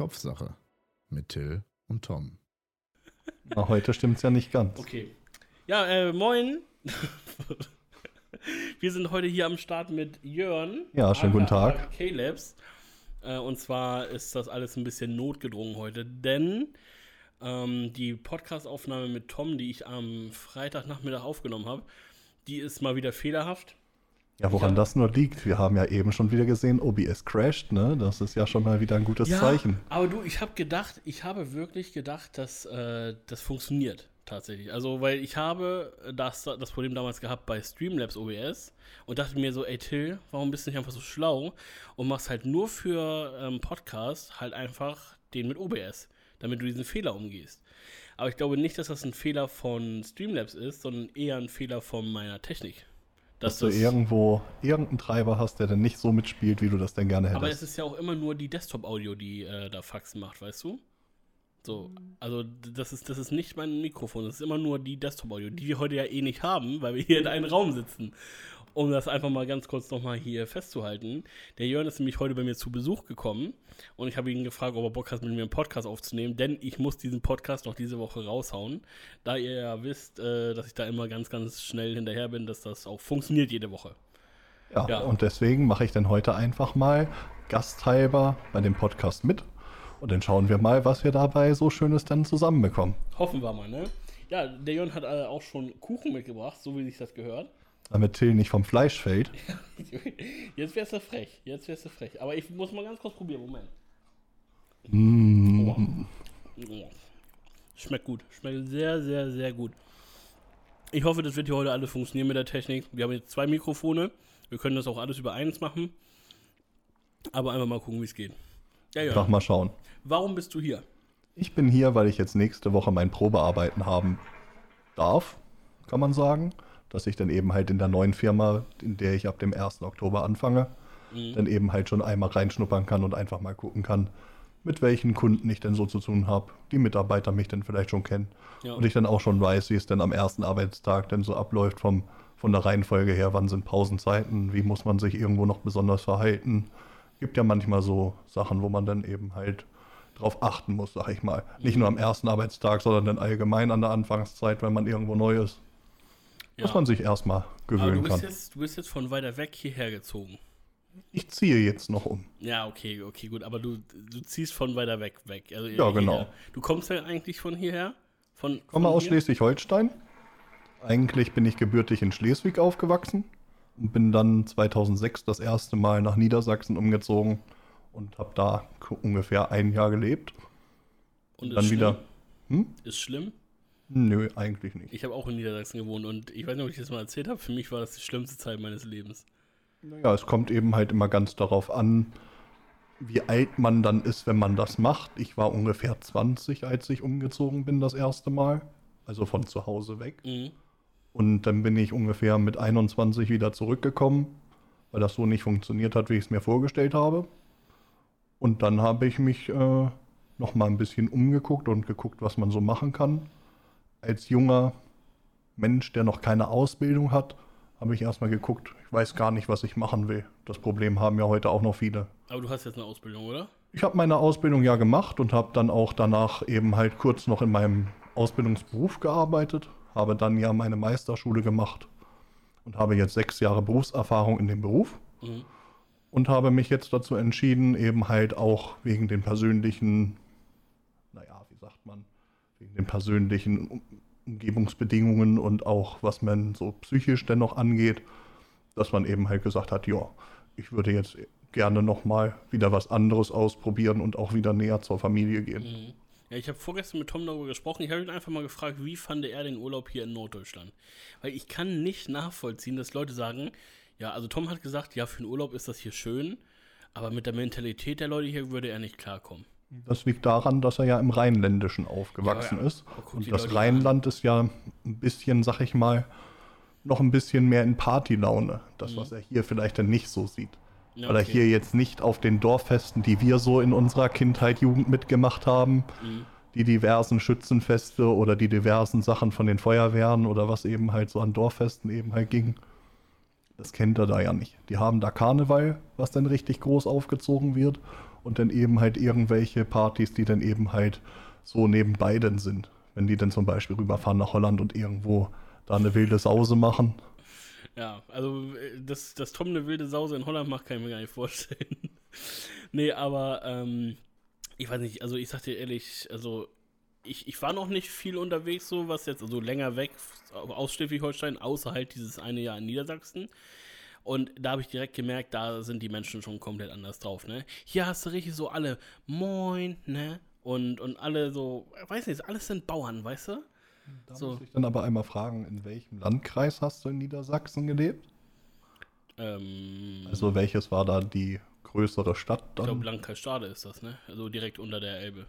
Kopfsache mit Till und Tom. Na, heute stimmt's ja nicht ganz. Okay. Ja, äh, moin. Wir sind heute hier am Start mit Jörn. Ja, schönen guten Tag. K-Labs. Äh, und zwar ist das alles ein bisschen notgedrungen heute, denn ähm, die Podcastaufnahme mit Tom, die ich am Freitagnachmittag aufgenommen habe, die ist mal wieder fehlerhaft. Ja, woran das nur liegt. Wir haben ja eben schon wieder gesehen, OBS crasht, ne? Das ist ja schon mal wieder ein gutes ja, Zeichen. Aber du, ich habe gedacht, ich habe wirklich gedacht, dass äh, das funktioniert tatsächlich. Also, weil ich habe das, das Problem damals gehabt bei Streamlabs OBS und dachte mir so, ey Till, warum bist du nicht einfach so schlau und machst halt nur für ähm, Podcast halt einfach den mit OBS, damit du diesen Fehler umgehst. Aber ich glaube nicht, dass das ein Fehler von Streamlabs ist, sondern eher ein Fehler von meiner Technik. Dass, du irgendwo irgendeinen Treiber hast, der dann nicht so mitspielt, wie du das denn gerne hättest. Aber es ist ja auch immer nur die Desktop-Audio, die äh, da Faxen macht, weißt du? So, also das ist, das ist nicht mein Mikrofon, das ist immer nur die Desktop-Audio, die wir heute ja eh nicht haben, weil wir hier in einem Raum sitzen um das einfach mal ganz kurz nochmal hier festzuhalten. Der Jörn ist nämlich heute bei mir zu Besuch gekommen und ich habe ihn gefragt, ob er Bock hat, mit mir einen Podcast aufzunehmen, denn ich muss diesen Podcast noch diese Woche raushauen, da ihr ja wisst, äh, dass ich da immer ganz, ganz schnell hinterher bin, dass das auch funktioniert jede Woche. Ja, ja. und deswegen mache ich dann heute einfach mal gasthalber bei dem Podcast mit und dann schauen wir mal, was wir dabei so Schönes dann zusammenbekommen. Hoffen wir mal, ne? Ja, der Jörn hat äh, auch schon Kuchen mitgebracht, so wie sich das gehört. Damit Till nicht vom Fleisch fällt. Jetzt wärst du frech. Jetzt wärst du frech. Aber ich muss mal ganz kurz probieren. Moment. Mm. Oh. Schmeckt gut. Schmeckt sehr, sehr, sehr gut. Ich hoffe, das wird hier heute alles funktionieren mit der Technik. Wir haben jetzt zwei Mikrofone. Wir können das auch alles über eins machen. Aber einfach mal gucken, wie es geht. Ja, ja. Einfach mal schauen. Warum bist du hier? Ich bin hier, weil ich jetzt nächste Woche mein Probearbeiten haben darf, kann man sagen dass ich dann eben halt in der neuen Firma, in der ich ab dem 1. Oktober anfange, mhm. dann eben halt schon einmal reinschnuppern kann und einfach mal gucken kann, mit welchen Kunden ich denn so zu tun habe, die Mitarbeiter mich dann vielleicht schon kennen ja. und ich dann auch schon weiß, wie es dann am ersten Arbeitstag denn so abläuft vom, von der Reihenfolge her, wann sind Pausenzeiten, wie muss man sich irgendwo noch besonders verhalten. Gibt ja manchmal so Sachen, wo man dann eben halt drauf achten muss, sag ich mal. Nicht nur am ersten Arbeitstag, sondern dann allgemein an der Anfangszeit, wenn man irgendwo neu ist. Ja. Muss man sich erstmal gewöhnen Aber du kann. Jetzt, du bist jetzt von weiter weg hierher gezogen. Ich ziehe jetzt noch um. Ja, okay, okay, gut. Aber du, du ziehst von weiter weg weg. Also ja, genau. Du kommst ja eigentlich von hierher? Von, komme aus Schleswig-Holstein. Eigentlich bin ich gebürtig in Schleswig aufgewachsen und bin dann 2006 das erste Mal nach Niedersachsen umgezogen und habe da ungefähr ein Jahr gelebt. Und, dann schlimm? wieder. Hm? Ist schlimm? Nö, eigentlich nicht. Ich habe auch in Niedersachsen gewohnt und ich weiß nicht, ob ich das mal erzählt habe. Für mich war das die schlimmste Zeit meines Lebens. Naja, es kommt eben halt immer ganz darauf an, wie alt man dann ist, wenn man das macht. Ich war ungefähr 20, als ich umgezogen bin das erste Mal. Also von zu Hause weg. Mhm. Und dann bin ich ungefähr mit 21 wieder zurückgekommen, weil das so nicht funktioniert hat, wie ich es mir vorgestellt habe. Und dann habe ich mich äh, noch mal ein bisschen umgeguckt und geguckt, was man so machen kann als junger Mensch, der noch keine Ausbildung hat, habe ich erstmal geguckt, ich weiß gar nicht, was ich machen will. Das Problem haben ja heute auch noch viele. Aber du hast jetzt eine Ausbildung, oder? Ich habe meine Ausbildung ja gemacht und habe dann auch danach eben halt kurz noch in meinem Ausbildungsberuf gearbeitet, habe dann ja meine Meisterschule gemacht und habe jetzt sechs Jahre Berufserfahrung in dem Beruf mhm. und habe mich jetzt dazu entschieden, eben halt auch wegen den persönlichen, naja, wie sagt man, wegen den persönlichen Umgebungsbedingungen und auch was man so psychisch dennoch angeht, dass man eben halt gesagt hat, ja, ich würde jetzt gerne nochmal wieder was anderes ausprobieren und auch wieder näher zur Familie gehen. Mhm. Ja, ich habe vorgestern mit Tom darüber gesprochen. Ich habe ihn einfach mal gefragt, wie fand er den Urlaub hier in Norddeutschland? Weil ich kann nicht nachvollziehen, dass Leute sagen, ja, also Tom hat gesagt, ja, für den Urlaub ist das hier schön, aber mit der Mentalität der Leute hier würde er nicht klarkommen. Das liegt daran, dass er ja im Rheinländischen aufgewachsen ja, ja. ist. Oh, und das Leute Rheinland ist ja ein bisschen, sag ich mal, noch ein bisschen mehr in Partylaune. Das, mhm. was er hier vielleicht dann nicht so sieht. Ja, Weil er hier jetzt nicht auf den Dorffesten, die wir so in unserer Kindheit, Jugend mitgemacht haben, mhm. die diversen Schützenfeste oder die diversen Sachen von den Feuerwehren oder was eben halt so an Dorffesten eben halt ging, Das kennt er da ja nicht. Die haben da Karneval, was dann richtig groß aufgezogen wird. Und dann eben halt irgendwelche Partys, die dann eben halt so nebenbei dann sind. Wenn die dann zum Beispiel rüberfahren nach Holland und irgendwo da eine wilde Sause machen. Ja, also äh, dass, dass Tom eine wilde Sause in Holland macht, kann ich mir gar nicht vorstellen. nee, aber ähm, ich weiß nicht, also ich sag dir ehrlich, also ich, ich war noch nicht viel unterwegs, so was jetzt, also länger weg aus Schleswig-Holstein, außer halt dieses eine Jahr in Niedersachsen. Und da habe ich direkt gemerkt, da sind die Menschen schon komplett anders drauf, ne? Hier hast du richtig so alle Moin, ne? Und, und alle so, weiß nicht, alles sind Bauern, weißt du? Da So. muss ich dann aber einmal fragen, in welchem Landkreis hast du in Niedersachsen gelebt? Ähm, Also welches war da die größere Stadt ich dann? glaube, Landkreis Stade ist das, ne? Also direkt unter der Elbe.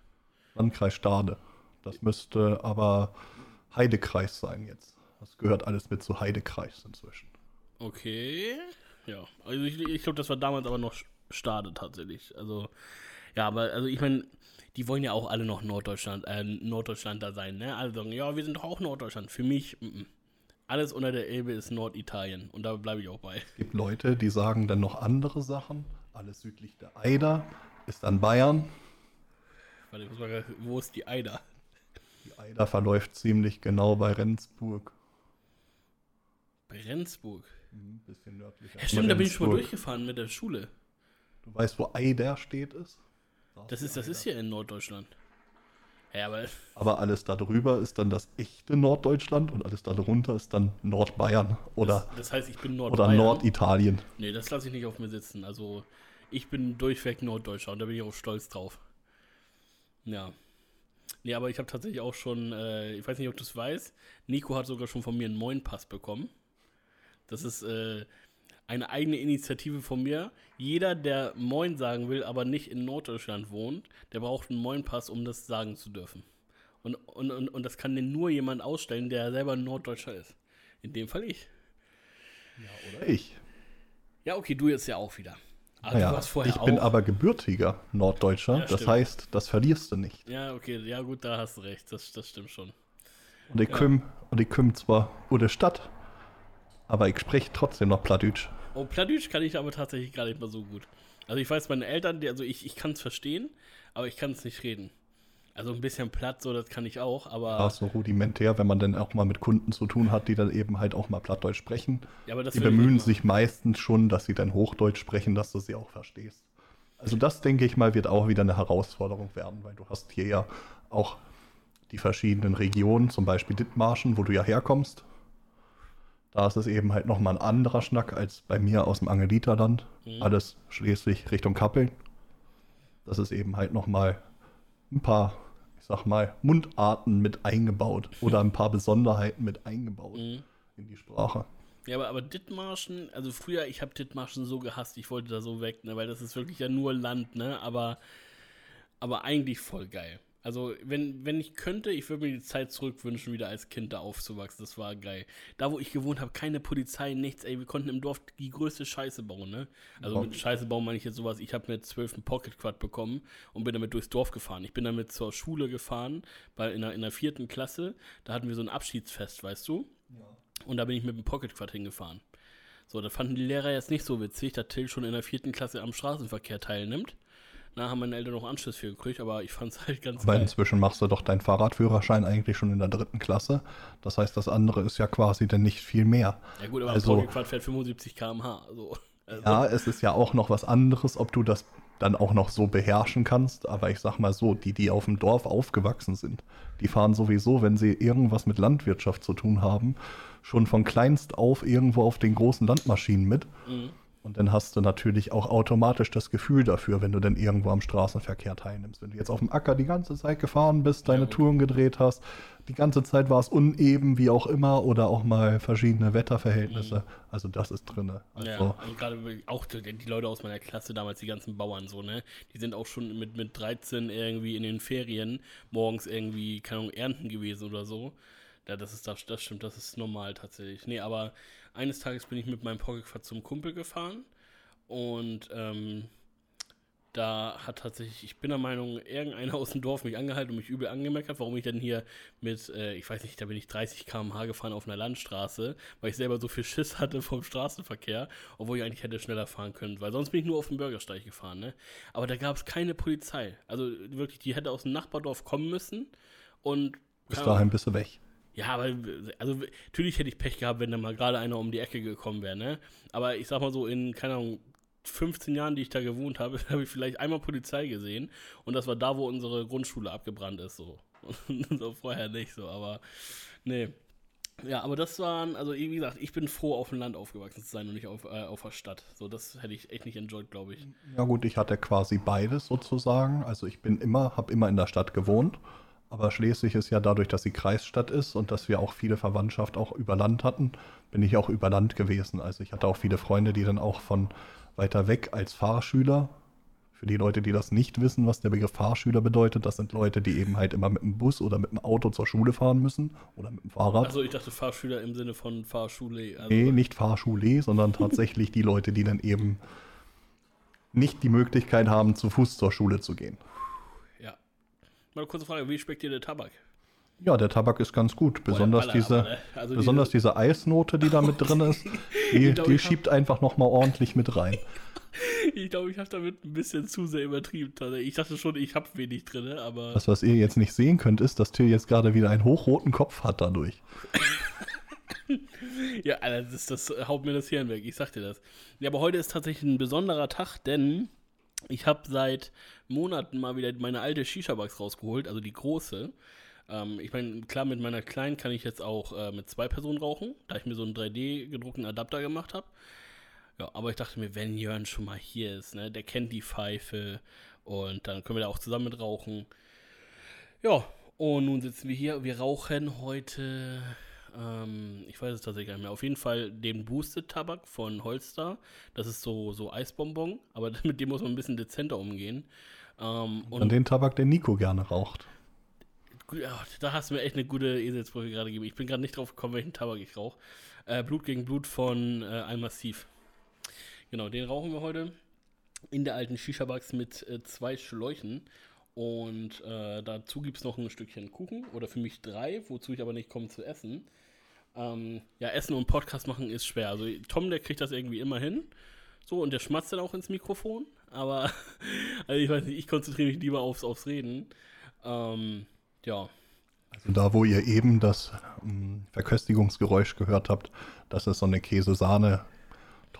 Landkreis Stade. Das müsste aber Heidekreis sein jetzt. Das gehört alles mit zu Heidekreis inzwischen. Okay. Ja, also ich, ich glaube, das war damals aber noch Stade tatsächlich. Also, ja, aber also ich meine, die wollen ja auch alle noch Norddeutschland, äh, Norddeutschlander sein, ne? Alle sagen, ja, wir sind doch auch Norddeutschland. Für mich, mm -mm. alles unter der Elbe ist Norditalien und da bleibe ich auch bei. Es gibt Leute, die sagen dann noch andere Sachen. Alles südlich der Eider ist dann Bayern. Warte, ich muss mal, wo ist die Eider? Die Eider verläuft ziemlich genau bei Rendsburg. Bei Rendsburg. Ein bisschen nördlicher. Ja, stimmt, da bin ich schon mal durchgefahren mit der Schule. Du weißt, wo Eider steht ist? Da Das ist, das ist hier in Norddeutschland. Ja, aber Aber alles darüber ist dann das echte Norddeutschland und alles darunter ist dann Nordbayern oder, das, das heißt, ich bin oder Nordbayern. Norditalien. Nee, das lasse ich nicht auf mir sitzen. Also, ich bin durchweg Norddeutscher und da bin ich auch stolz drauf. Ja. Nee, aber ich habe tatsächlich auch schon, äh, ich weiß nicht, ob du es weißt, Nico hat sogar schon von mir einen Moin-Pass bekommen. Das ist äh, eine eigene Initiative von mir. Jeder, der Moin sagen will, aber nicht in Norddeutschland wohnt, der braucht einen Moin-Pass, um das sagen zu dürfen. Und, und, und, und das kann denn nur jemand ausstellen, der selber ein Norddeutscher ist. In dem Fall ich. Oder ich. Ja, okay, du jetzt ja auch wieder. Aber Naja, du warst vorher ich auch. bin aber gebürtiger Norddeutscher. Ja, das heißt, das verlierst du nicht. Ja, okay, ja gut, da hast du recht. Das, das stimmt schon. Und ich Ja. und ich kümm zwar aus der Stadt, aber ich spreche trotzdem noch Plattdeutsch. Oh, Plattdeutsch kann ich aber tatsächlich gar nicht mal so gut. Also ich weiß, meine Eltern, die, also ich, ich kann es verstehen, aber ich kann es nicht reden. Also ein bisschen platt, so das kann ich auch, aber, Ja, so rudimentär, wenn man dann auch mal mit Kunden zu tun hat, die dann eben halt auch mal Plattdeutsch sprechen. ja, aber das Die bemühen sich meistens schon, dass sie dann Hochdeutsch sprechen, dass du sie auch verstehst. Also das, denke ich mal, wird auch wieder eine Herausforderung werden, weil du hast hier ja auch die verschiedenen Regionen, zum Beispiel Dithmarschen, wo du ja herkommst. Da ist es eben halt nochmal ein anderer Schnack als bei mir aus dem Angeliterland. Mhm. Alles schließlich Richtung Kappeln. Das ist eben halt nochmal ein paar, ich sag mal, Mundarten mit eingebaut oder ein paar Besonderheiten mit eingebaut machen. in die Sprache. Mhm. Ja, aber, aber Dithmarschen, also früher, ich habe Dithmarschen so gehasst, ich wollte da so weg, ne, weil das ist wirklich ja nur Land, ne, aber, aber eigentlich voll geil. Also, wenn, wenn ich könnte, ich würde mir die Zeit zurückwünschen, wieder als Kind da aufzuwachsen. Das war geil. Da, wo ich gewohnt habe, keine Polizei, nichts, ey, wir konnten im Dorf die größte Scheiße bauen, ne? Also Ja. mit Scheiße bauen meine ich jetzt sowas, ich habe mit 12 einen Pocket Quad bekommen und bin damit durchs Dorf gefahren. Ich bin damit zur Schule gefahren, weil in der, in der vierten Klasse, da hatten wir so ein Abschiedsfest, weißt du? Und da bin ich mit dem Pocket Quad hingefahren. So, da fanden die Lehrer jetzt nicht so witzig, dass Till schon in der vierten Klasse am Straßenverkehr teilnimmt. Da haben meine Eltern noch Anschluss für gekriegt, aber ich fand es halt ganz Aber geil. inzwischen machst du doch deinen Fahrradführerschein eigentlich schon in der dritten Klasse. Das heißt, das andere ist ja quasi dann nicht viel mehr. Ja gut, aber also- ein Quad fährt 75 km/h. So. Also, Ja, es ist ja auch noch was anderes, ob du das dann auch noch so beherrschen kannst. Aber ich sag mal so, die, die auf dem Dorf aufgewachsen sind, die fahren sowieso, wenn sie irgendwas mit Landwirtschaft zu tun haben, schon von kleinst auf irgendwo auf den großen Landmaschinen mit. mhm. Und dann hast du natürlich auch automatisch das Gefühl dafür, wenn du dann irgendwo am Straßenverkehr teilnimmst. Wenn du jetzt auf dem Acker die ganze Zeit gefahren bist, deine gut. Touren gedreht hast, die ganze Zeit war es uneben, wie auch immer, oder auch mal verschiedene Wetterverhältnisse. Also das ist drinne. Also, Ja, und gerade auch die, die Leute aus meiner Klasse damals, die ganzen Bauern so, ne? Die sind auch schon mit, mit 13 irgendwie in den Ferien morgens irgendwie, keine Ahnung, ernten gewesen oder so. Ja, das ist das, das stimmt, das ist normal tatsächlich. Nee, aber eines Tages bin ich mit meinem Pocketquad zum Kumpel gefahren und ähm, da hat tatsächlich, ich bin der Meinung, irgendeiner aus dem Dorf mich angehalten und mich übel angemeckert, warum ich denn hier mit, äh, ich weiß nicht, da bin ich 30 km/h gefahren auf einer Landstraße, weil ich selber so viel Schiss hatte vom Straßenverkehr, obwohl ich eigentlich hätte schneller fahren können, weil sonst bin ich nur auf dem Bürgersteig gefahren, ne? Aber da gab es keine Polizei. Also wirklich, die hätte aus dem Nachbardorf kommen müssen und. Bis dahin bist du weg. Ja, aber also natürlich hätte ich Pech gehabt, wenn da mal gerade einer um die Ecke gekommen wäre, ne? Aber ich sag mal so, in, keine Ahnung, 15 Jahren, die ich da gewohnt habe, habe ich vielleicht einmal Polizei gesehen. Und das war da, wo unsere Grundschule abgebrannt ist, so. so vorher nicht so, aber nee. Ja, aber das waren, also wie gesagt, ich bin froh, auf dem Land aufgewachsen zu sein und nicht auf, äh, auf der Stadt. So, das hätte ich echt nicht enjoyed, glaube ich. Ja gut, ich hatte quasi beides sozusagen. Also ich bin immer, habe immer in der Stadt gewohnt. Aber Schleswig ist ja dadurch, dass sie Kreisstadt ist und dass wir auch viele Verwandtschaft auch über Land hatten, bin ich auch über Land gewesen. Also ich hatte auch viele Freunde, die dann auch von weiter weg als Fahrschüler. Für die Leute, die das nicht wissen, was der Begriff Fahrschüler bedeutet, das sind Leute, die eben halt immer mit dem Bus oder mit dem Auto zur Schule fahren müssen oder mit dem Fahrrad. Also ich dachte Fahrschüler im Sinne von Fahrschule. Also nee, nicht Fahrschule, sondern tatsächlich die Leute, die dann eben nicht die Möglichkeit haben, zu Fuß zur Schule zu gehen. Mal eine kurze Frage, wie schmeckt dir der Tabak? Ja, der Tabak ist ganz gut. Besonders, Baller, diese, ne? also besonders diese, diese, Eisnote, die da mit drin ist, die, glaub, die schiebt hab... einfach nochmal ordentlich mit rein. Ich glaube, ich habe damit ein bisschen zu sehr übertrieben. Ich dachte schon, ich habe wenig drin, aber. Das, was ihr jetzt nicht sehen könnt, ist, dass Till jetzt gerade wieder einen hochroten Kopf hat dadurch. ja, das, das haut mir das Hirn weg, ich sag dir das. Ja, aber heute ist tatsächlich ein besonderer Tag, denn ich habe seit Monaten mal wieder meine alte Shisha-Box rausgeholt, also die große. Ähm, ich meine, klar, mit meiner kleinen kann ich jetzt auch äh, mit zwei Personen rauchen, da ich mir so einen 3D-gedruckten Adapter gemacht habe. Ja, aber ich dachte mir, wenn Jörn schon mal hier ist, ne, der kennt die Pfeife und dann können wir da auch zusammen mit rauchen. Ja, und nun sitzen wir hier. Wir rauchen heute, ähm, ich weiß es tatsächlich gar nicht mehr, auf jeden Fall den Boosted Tabak von Holster. Das ist so, so Eisbonbon, aber mit dem muss man ein bisschen dezenter umgehen. Ähm, und, und den Tabak, den Nico gerne raucht da hast du mir echt eine gute Eselsbrücke gerade gegeben. Ich bin gerade nicht drauf gekommen, welchen Tabak ich rauche. Äh, Blut gegen Blut von äh, Almassiv. Genau, den rauchen wir heute in der alten Shisha-Box mit äh, zwei Schläuchen. Und äh, dazu gibt es noch ein Stückchen Kuchen oder für mich drei, wozu ich aber nicht komme zu essen. Ähm, ja, Essen und Podcast machen ist schwer. Also Tom, der kriegt das irgendwie immer hin. So, und der schmatzt dann auch ins Mikrofon. Aber, also ich weiß nicht, ich konzentriere mich lieber aufs, aufs Reden. Ähm, ja. Also da, wo ihr eben das ähm, Verköstigungsgeräusch gehört habt, das ist so eine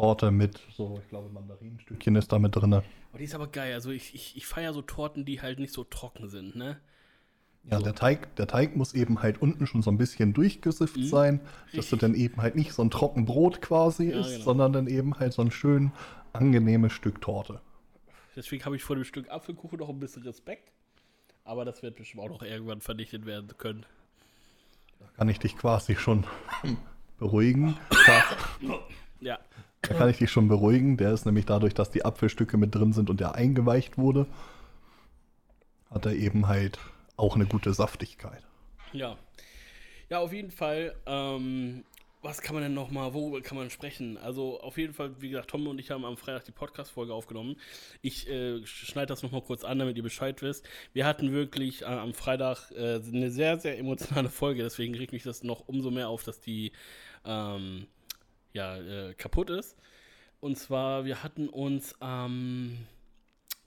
Käse-Sahne-Torte mit so, ich glaube, Mandarinenstückchen ist da mit drin. Oh, die ist aber geil. Also ich, ich, ich feiere so Torten, die halt nicht so trocken sind, ne? Ja, so. der, Teig, der Teig muss eben halt unten schon so ein bisschen durchgesifft mhm. sein, dass du dann eben halt nicht so ein Trockenbrot quasi ja, ist, genau. sondern dann eben halt so ein schön angenehmes Stück Torte. Deswegen habe ich vor dem Stück Apfelkuchen noch ein bisschen Respekt. Aber das wird bestimmt auch noch irgendwann vernichtet werden können. Da kann ich dich quasi schon beruhigen. ja. Da kann ich dich schon beruhigen. Der ist nämlich dadurch, dass die Apfelstücke mit drin sind und der eingeweicht wurde, hat er eben halt auch eine gute Saftigkeit. Ja. Ja, auf jeden Fall ähm, was kann man denn nochmal, worüber kann man sprechen? Also auf jeden Fall, wie gesagt, Tom und ich haben am Freitag die Podcast-Folge aufgenommen. Ich äh, schneide das nochmal kurz an, damit ihr Bescheid wisst. Wir hatten wirklich äh, am Freitag äh, eine sehr, sehr emotionale Folge, deswegen regt mich das noch umso mehr auf, dass die ähm, ja, äh, kaputt ist. Und zwar, wir hatten uns am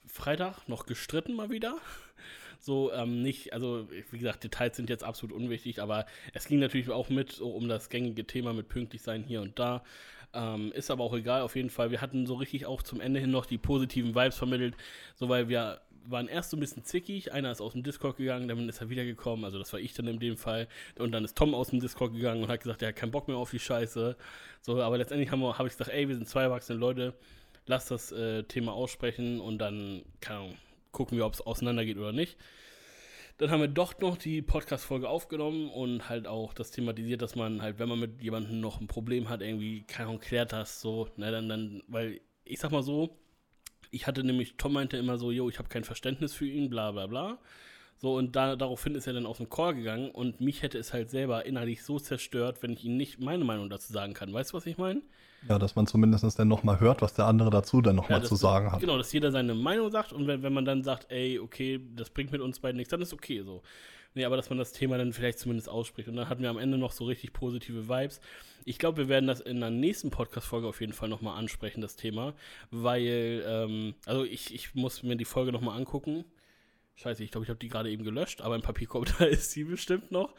Freitag noch gestritten mal wieder. So, ähm, nicht, also wie gesagt, Details sind jetzt absolut unwichtig, aber es ging natürlich auch mit so um das gängige Thema mit pünktlich sein hier und da. Ähm, ist aber auch egal, auf jeden Fall. Wir hatten so richtig auch zum Ende hin noch die positiven Vibes vermittelt, so weil wir waren erst so ein bisschen zickig. Einer ist aus dem Discord gegangen, dann ist er wiedergekommen. Also, das war ich dann in dem Fall. Und dann ist Tom aus dem Discord gegangen und hat gesagt, er hat keinen Bock mehr auf die Scheiße. So, aber letztendlich habe hab ich gesagt, ey, wir sind zwei erwachsene Leute, lass das äh, Thema aussprechen und dann, Ahnung, gucken wir, ob es auseinandergeht oder nicht. Dann haben wir doch noch die Podcast-Folge aufgenommen und halt auch das thematisiert, dass man halt, wenn man mit jemandem noch ein Problem hat, irgendwie, keine Ahnung, klärt das so, ne, dann, dann, weil ich sag mal so, ich hatte nämlich, Tom meinte immer so, yo, ich habe kein Verständnis für ihn, bla bla bla. So, und da, daraufhin ist er dann aus dem Chor gegangen und mich hätte es halt selber innerlich so zerstört, wenn ich ihm nicht meine Meinung dazu sagen kann. Weißt du, was ich meine? Ja, dass man zumindest dann nochmal hört, was der andere dazu dann nochmal Ja, zu sagen hat. Genau, dass jeder seine Meinung sagt und wenn, wenn man dann sagt, ey, okay, das bringt mit uns beiden nichts, dann ist okay so. Nee, aber dass man das Thema dann vielleicht zumindest ausspricht. Und dann hatten wir am Ende noch so richtig positive Vibes. Ich glaube, wir werden das in der nächsten Podcast-Folge auf jeden Fall nochmal ansprechen, das Thema. Weil, ähm, also ich, ich muss mir die Folge nochmal angucken. Scheiße, ich glaube, ich habe die gerade eben gelöscht, aber im Papierkorb, da ist sie bestimmt noch.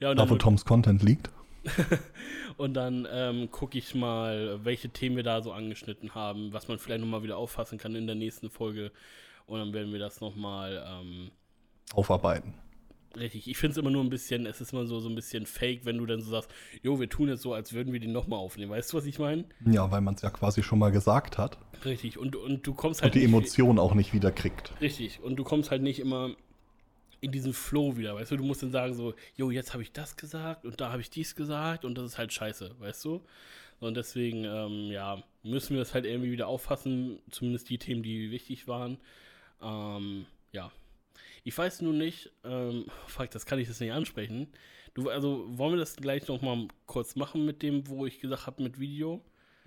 Ja, und Da, wo Toms Content liegt. und dann ähm, gucke ich mal, welche Themen wir da so angeschnitten haben, was man vielleicht nochmal wieder auffassen kann in der nächsten Folge. Und dann werden wir das nochmal ähm, Aufarbeiten. Richtig. Ich finde es immer nur ein bisschen, es ist immer so, so ein bisschen fake, wenn du dann so sagst, jo, wir tun jetzt so, als würden wir den nochmal aufnehmen. Weißt du, was ich meine? Ja, weil man es ja quasi schon mal gesagt hat Richtig. Und, und du kommst und halt die nicht- Emotion auch nicht wieder kriegt. Richtig. Und du kommst halt nicht immer in diesen Flow wieder, weißt du? Du musst dann sagen so, jo, jetzt habe ich das gesagt und da habe ich dies gesagt und das ist halt scheiße, weißt du? Und deswegen, ähm, ja, müssen wir das halt irgendwie wieder auffassen, zumindest die Themen, die wichtig waren. Ähm, ja. Ich weiß nur nicht, ähm, fuck, das kann ich jetzt nicht ansprechen. Du, also, wollen wir das gleich noch mal kurz machen mit dem, wo ich gesagt habe, mit Video?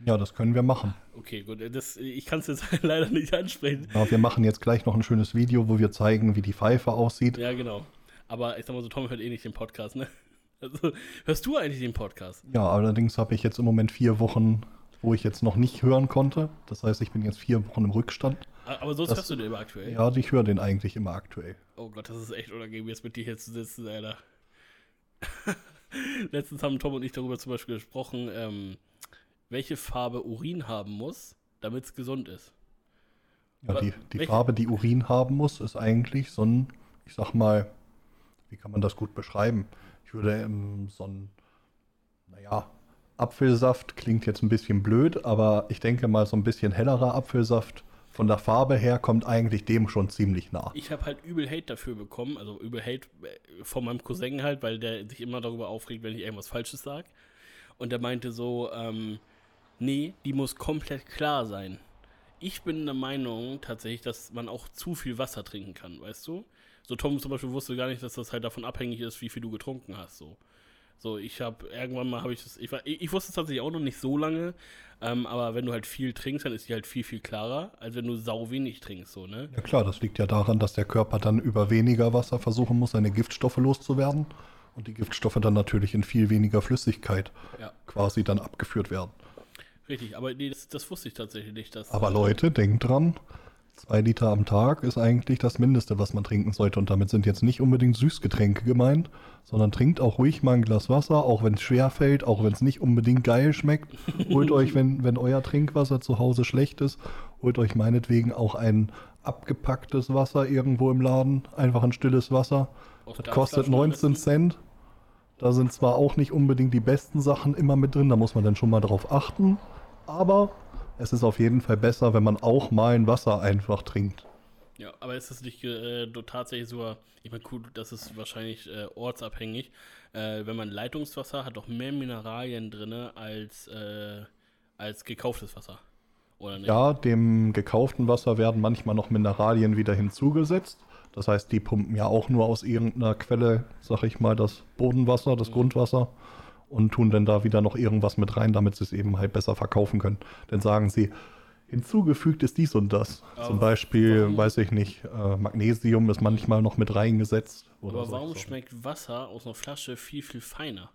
Ja, das können wir machen. Okay, gut, das, ich kann es jetzt leider nicht ansprechen. Ja, wir machen jetzt gleich noch ein schönes Video, wo wir zeigen, wie die Pfeife aussieht. Ja, genau. Aber ich sag mal so, Tom hört eh nicht den Podcast, ne? Also, hörst du eigentlich den Podcast? Ja, allerdings habe ich jetzt im Moment vier Wochen, wo ich jetzt noch nicht hören konnte. Das heißt, ich bin jetzt vier Wochen im Rückstand. Aber sonst Das- hörst du den immer aktuell. Ja, ich höre den eigentlich immer aktuell. Oh Gott, das ist echt unangenehm, jetzt mit dir hier zu sitzen, Alter. Letztens haben Tom und ich darüber zum Beispiel gesprochen, ähm, welche Farbe Urin haben muss, damit es gesund ist. Ja, die, die welche- Farbe, die Urin haben muss, ist eigentlich so ein, ich sag mal, wie kann man das gut beschreiben? Ich würde ähm, so ein, naja, Apfelsaft klingt jetzt ein bisschen blöd, aber ich denke mal, so ein bisschen hellerer Apfelsaft von der Farbe her kommt eigentlich dem schon ziemlich nah. Ich habe halt übel Hate dafür bekommen, also übel Hate äh, von meinem Cousin halt, weil der sich immer darüber aufregt, wenn ich irgendwas Falsches sage. Und der meinte so, ähm, nee, die muss komplett klar sein. Ich bin der Meinung tatsächlich, dass man auch zu viel Wasser trinken kann, weißt du? So Tom zum Beispiel wusste gar nicht, dass das halt davon abhängig ist, wie viel du getrunken hast, so. So, ich habe irgendwann mal habe ich das, ich, war- ich, ich wusste es tatsächlich auch noch nicht so lange, ähm, aber wenn du halt viel trinkst, dann ist die halt viel, viel klarer, als wenn du sau wenig trinkst, so, ne? Ja klar, das liegt ja daran, dass der Körper dann über weniger Wasser versuchen muss, seine Giftstoffe loszuwerden und die Giftstoffe dann natürlich in viel weniger Flüssigkeit Ja. quasi dann abgeführt werden. Richtig, aber nee, das, das wusste ich tatsächlich nicht. Dass, Aber Leute, denkt dran, zwei Liter am Tag ist eigentlich das Mindeste, was man trinken sollte. Und damit sind jetzt nicht unbedingt Süßgetränke gemeint, sondern trinkt auch ruhig mal ein Glas Wasser, auch wenn es schwer fällt, auch wenn es nicht unbedingt geil schmeckt. Holt euch, wenn, wenn euer Trinkwasser zu Hause schlecht ist, holt euch meinetwegen auch ein abgepacktes Wasser irgendwo im Laden. Einfach ein stilles Wasser. Das kostet am 19 besten. Cent. Da sind zwar auch nicht unbedingt die besten Sachen immer mit drin, da muss man dann schon mal drauf achten. Aber es ist auf jeden Fall besser, wenn man auch mal ein Wasser einfach trinkt. Ja, aber ist es nicht äh, tatsächlich sogar, ich meine, gut, das ist wahrscheinlich äh, ortsabhängig. Äh, wenn man Leitungswasser hat, doch mehr Mineralien drin als, äh, als gekauftes Wasser. Oder nicht? Ja, dem gekauften Wasser werden manchmal noch Mineralien wieder hinzugesetzt. Das heißt, die pumpen ja auch nur aus irgendeiner Quelle, sag ich mal, das Bodenwasser, das Grundwasser und tun dann da wieder noch irgendwas mit rein, damit sie es eben halt besser verkaufen können. Dann sagen sie, hinzugefügt ist dies und das. Aber Zum Beispiel, warum- weiß ich nicht, äh, Magnesium ist manchmal noch mit reingesetzt. Oder aber so. warum schmeckt Wasser aus einer Flasche viel, viel feiner?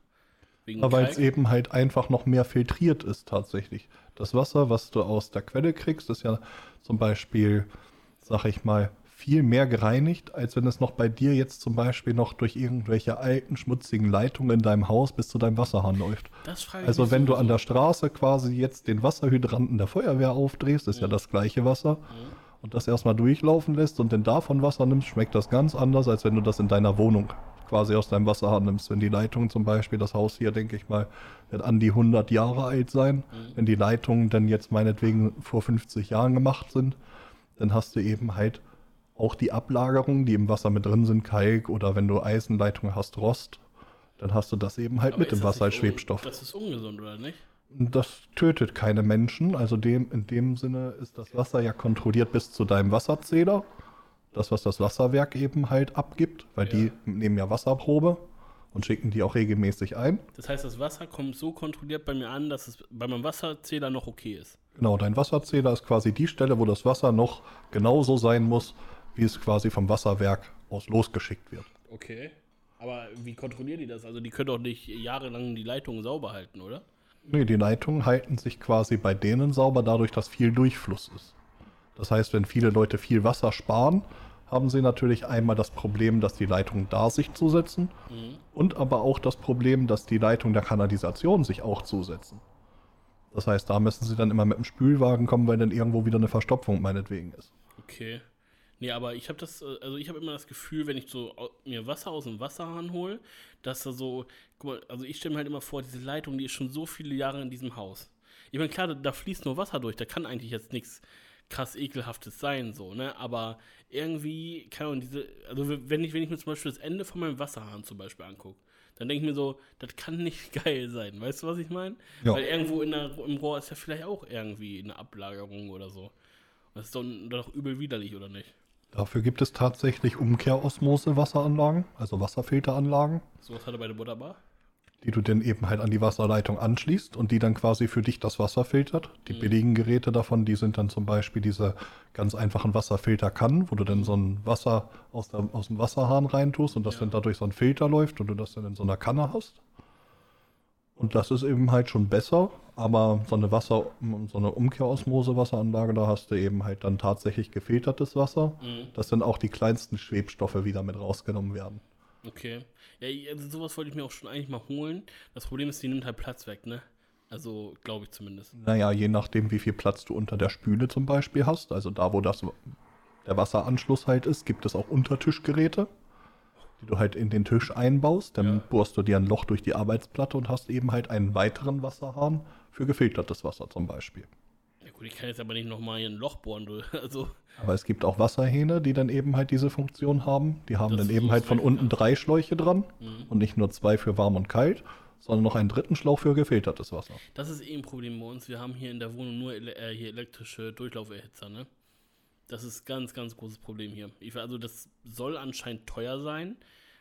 Weil es eben halt einfach noch mehr filtriert ist tatsächlich. Das Wasser, was du aus der Quelle kriegst, ist ja zum Beispiel, sag ich mal, viel mehr gereinigt, als wenn es noch bei dir jetzt zum Beispiel noch durch irgendwelche alten, schmutzigen Leitungen in deinem Haus bis zu deinem Wasserhahn läuft. Also wenn du an der Straße quasi jetzt den Wasserhydranten der Feuerwehr aufdrehst, ist ja Mhm. das gleiche Wasser, Mhm. und das erstmal durchlaufen lässt und dann davon Wasser nimmst, schmeckt das ganz anders, als wenn du das in deiner Wohnung quasi aus deinem Wasserhahn nimmst. Wenn die Leitung zum Beispiel, das Haus hier, denke ich mal, wird an die 100 Jahre alt sein. Mhm. Wenn die Leitungen dann jetzt meinetwegen vor 50 Jahren gemacht sind, dann hast du eben halt auch die Ablagerungen, die im Wasser mit drin sind, Kalk oder wenn du Eisenleitungen hast, Rost, dann hast du das eben halt Aber mit das Wasser als Schwebstoff. Das ist ungesund, oder nicht? Das tötet keine Menschen. Also dem, in dem Sinne ist das Wasser ja kontrolliert bis zu deinem Wasserzähler. das, was das Wasserwerk eben halt abgibt, weil Ja. die nehmen ja Wasserprobe und schicken die auch regelmäßig ein. Das heißt, das Wasser kommt so kontrolliert bei mir an, dass es bei meinem Wasserzähler noch okay ist. Genau, dein Wasserzähler ist quasi die Stelle, wo das Wasser noch genauso sein muss, wie es quasi vom Wasserwerk aus losgeschickt wird. Okay. Aber wie kontrollieren die das? Also die können doch nicht jahrelang die Leitung sauber halten, oder? Nee, die Leitungen halten sich quasi bei denen sauber dadurch, dass viel Durchfluss ist. Das heißt, wenn viele Leute viel Wasser sparen, haben sie natürlich einmal das Problem, dass die Leitungen da sich zusetzen und aber auch das Problem, dass die Leitungen der Kanalisation sich auch zusetzen. Das heißt, da müssen sie dann immer mit dem Spülwagen kommen, weil dann irgendwo wieder eine Verstopfung meinetwegen ist. Okay. Nee, aber ich habe das, äh, also ich habe immer das Gefühl, wenn ich so mir Wasser aus dem Wasserhahn hole, dass da so, guck mal, also ich stelle mir halt immer vor, diese Leitung, die ist schon so viele Jahre in diesem Haus. Ich meine, klar, da, da fließt nur Wasser durch, da kann eigentlich jetzt nichts krass ekelhaftes sein, so, ne? Aber irgendwie, keine Ahnung, diese, also wenn ich, wenn ich mir zum Beispiel das Ende von meinem Wasserhahn zum Beispiel angucke, dann denke ich mir so, das kann nicht geil sein. Weißt du, was ich meine? Ja. Weil irgendwo in der, im Rohr ist ja vielleicht auch irgendwie eine Ablagerung oder so. Das ist doch, doch übel widerlich, oder nicht? Dafür gibt es tatsächlich Umkehrosmose-Wasseranlagen, also Wasserfilteranlagen, Sowas hat er bei der Butterbar. die du dann eben halt an die Wasserleitung anschließt und die dann quasi für dich das Wasser filtert. Die billigen Geräte davon, die sind dann zum Beispiel diese ganz einfachen Wasserfilterkannen, wo du dann so ein Wasser aus, der, aus dem Wasserhahn reintust und das Ja. dann dadurch so ein Filter läuft und du das dann in so einer Kanne hast. Und das ist eben halt schon besser, aber so eine Wasser, so eine Umkehrosmose-Wasseranlage, da hast du eben halt dann tatsächlich gefiltertes Wasser, Mhm. dass dann auch die kleinsten Schwebstoffe wieder mit rausgenommen werden. Okay. Ja, also sowas wollte ich mir auch schon eigentlich mal holen. Das Problem ist, die nimmt halt Platz weg, ne? Also, glaube ich zumindest. Naja, je nachdem, wie viel Platz du unter der Spüle zum Beispiel hast, also da, wo das, der Wasseranschluss halt ist, gibt es auch Untertischgeräte, die du halt in den Tisch einbaust. Dann Ja. bohrst du dir ein Loch durch die Arbeitsplatte und hast eben halt einen weiteren Wasserhahn für gefiltertes Wasser zum Beispiel. Ja gut, ich kann jetzt aber nicht nochmal hier ein Loch bohren, du. Also, Aber es gibt auch Wasserhähne, die dann eben halt diese Funktion haben. Die haben Das dann eben halt von unten drei Schläuche dran Mhm. und nicht nur zwei für warm und kalt, sondern noch einen dritten Schlauch für gefiltertes Wasser. das ist eh ein Problem bei uns. Wir haben hier in der Wohnung nur ele äh, hier elektrische Durchlauferhitzer, ne? Das ist ganz, ganz großes Problem hier. Ich, also, das soll anscheinend teuer sein.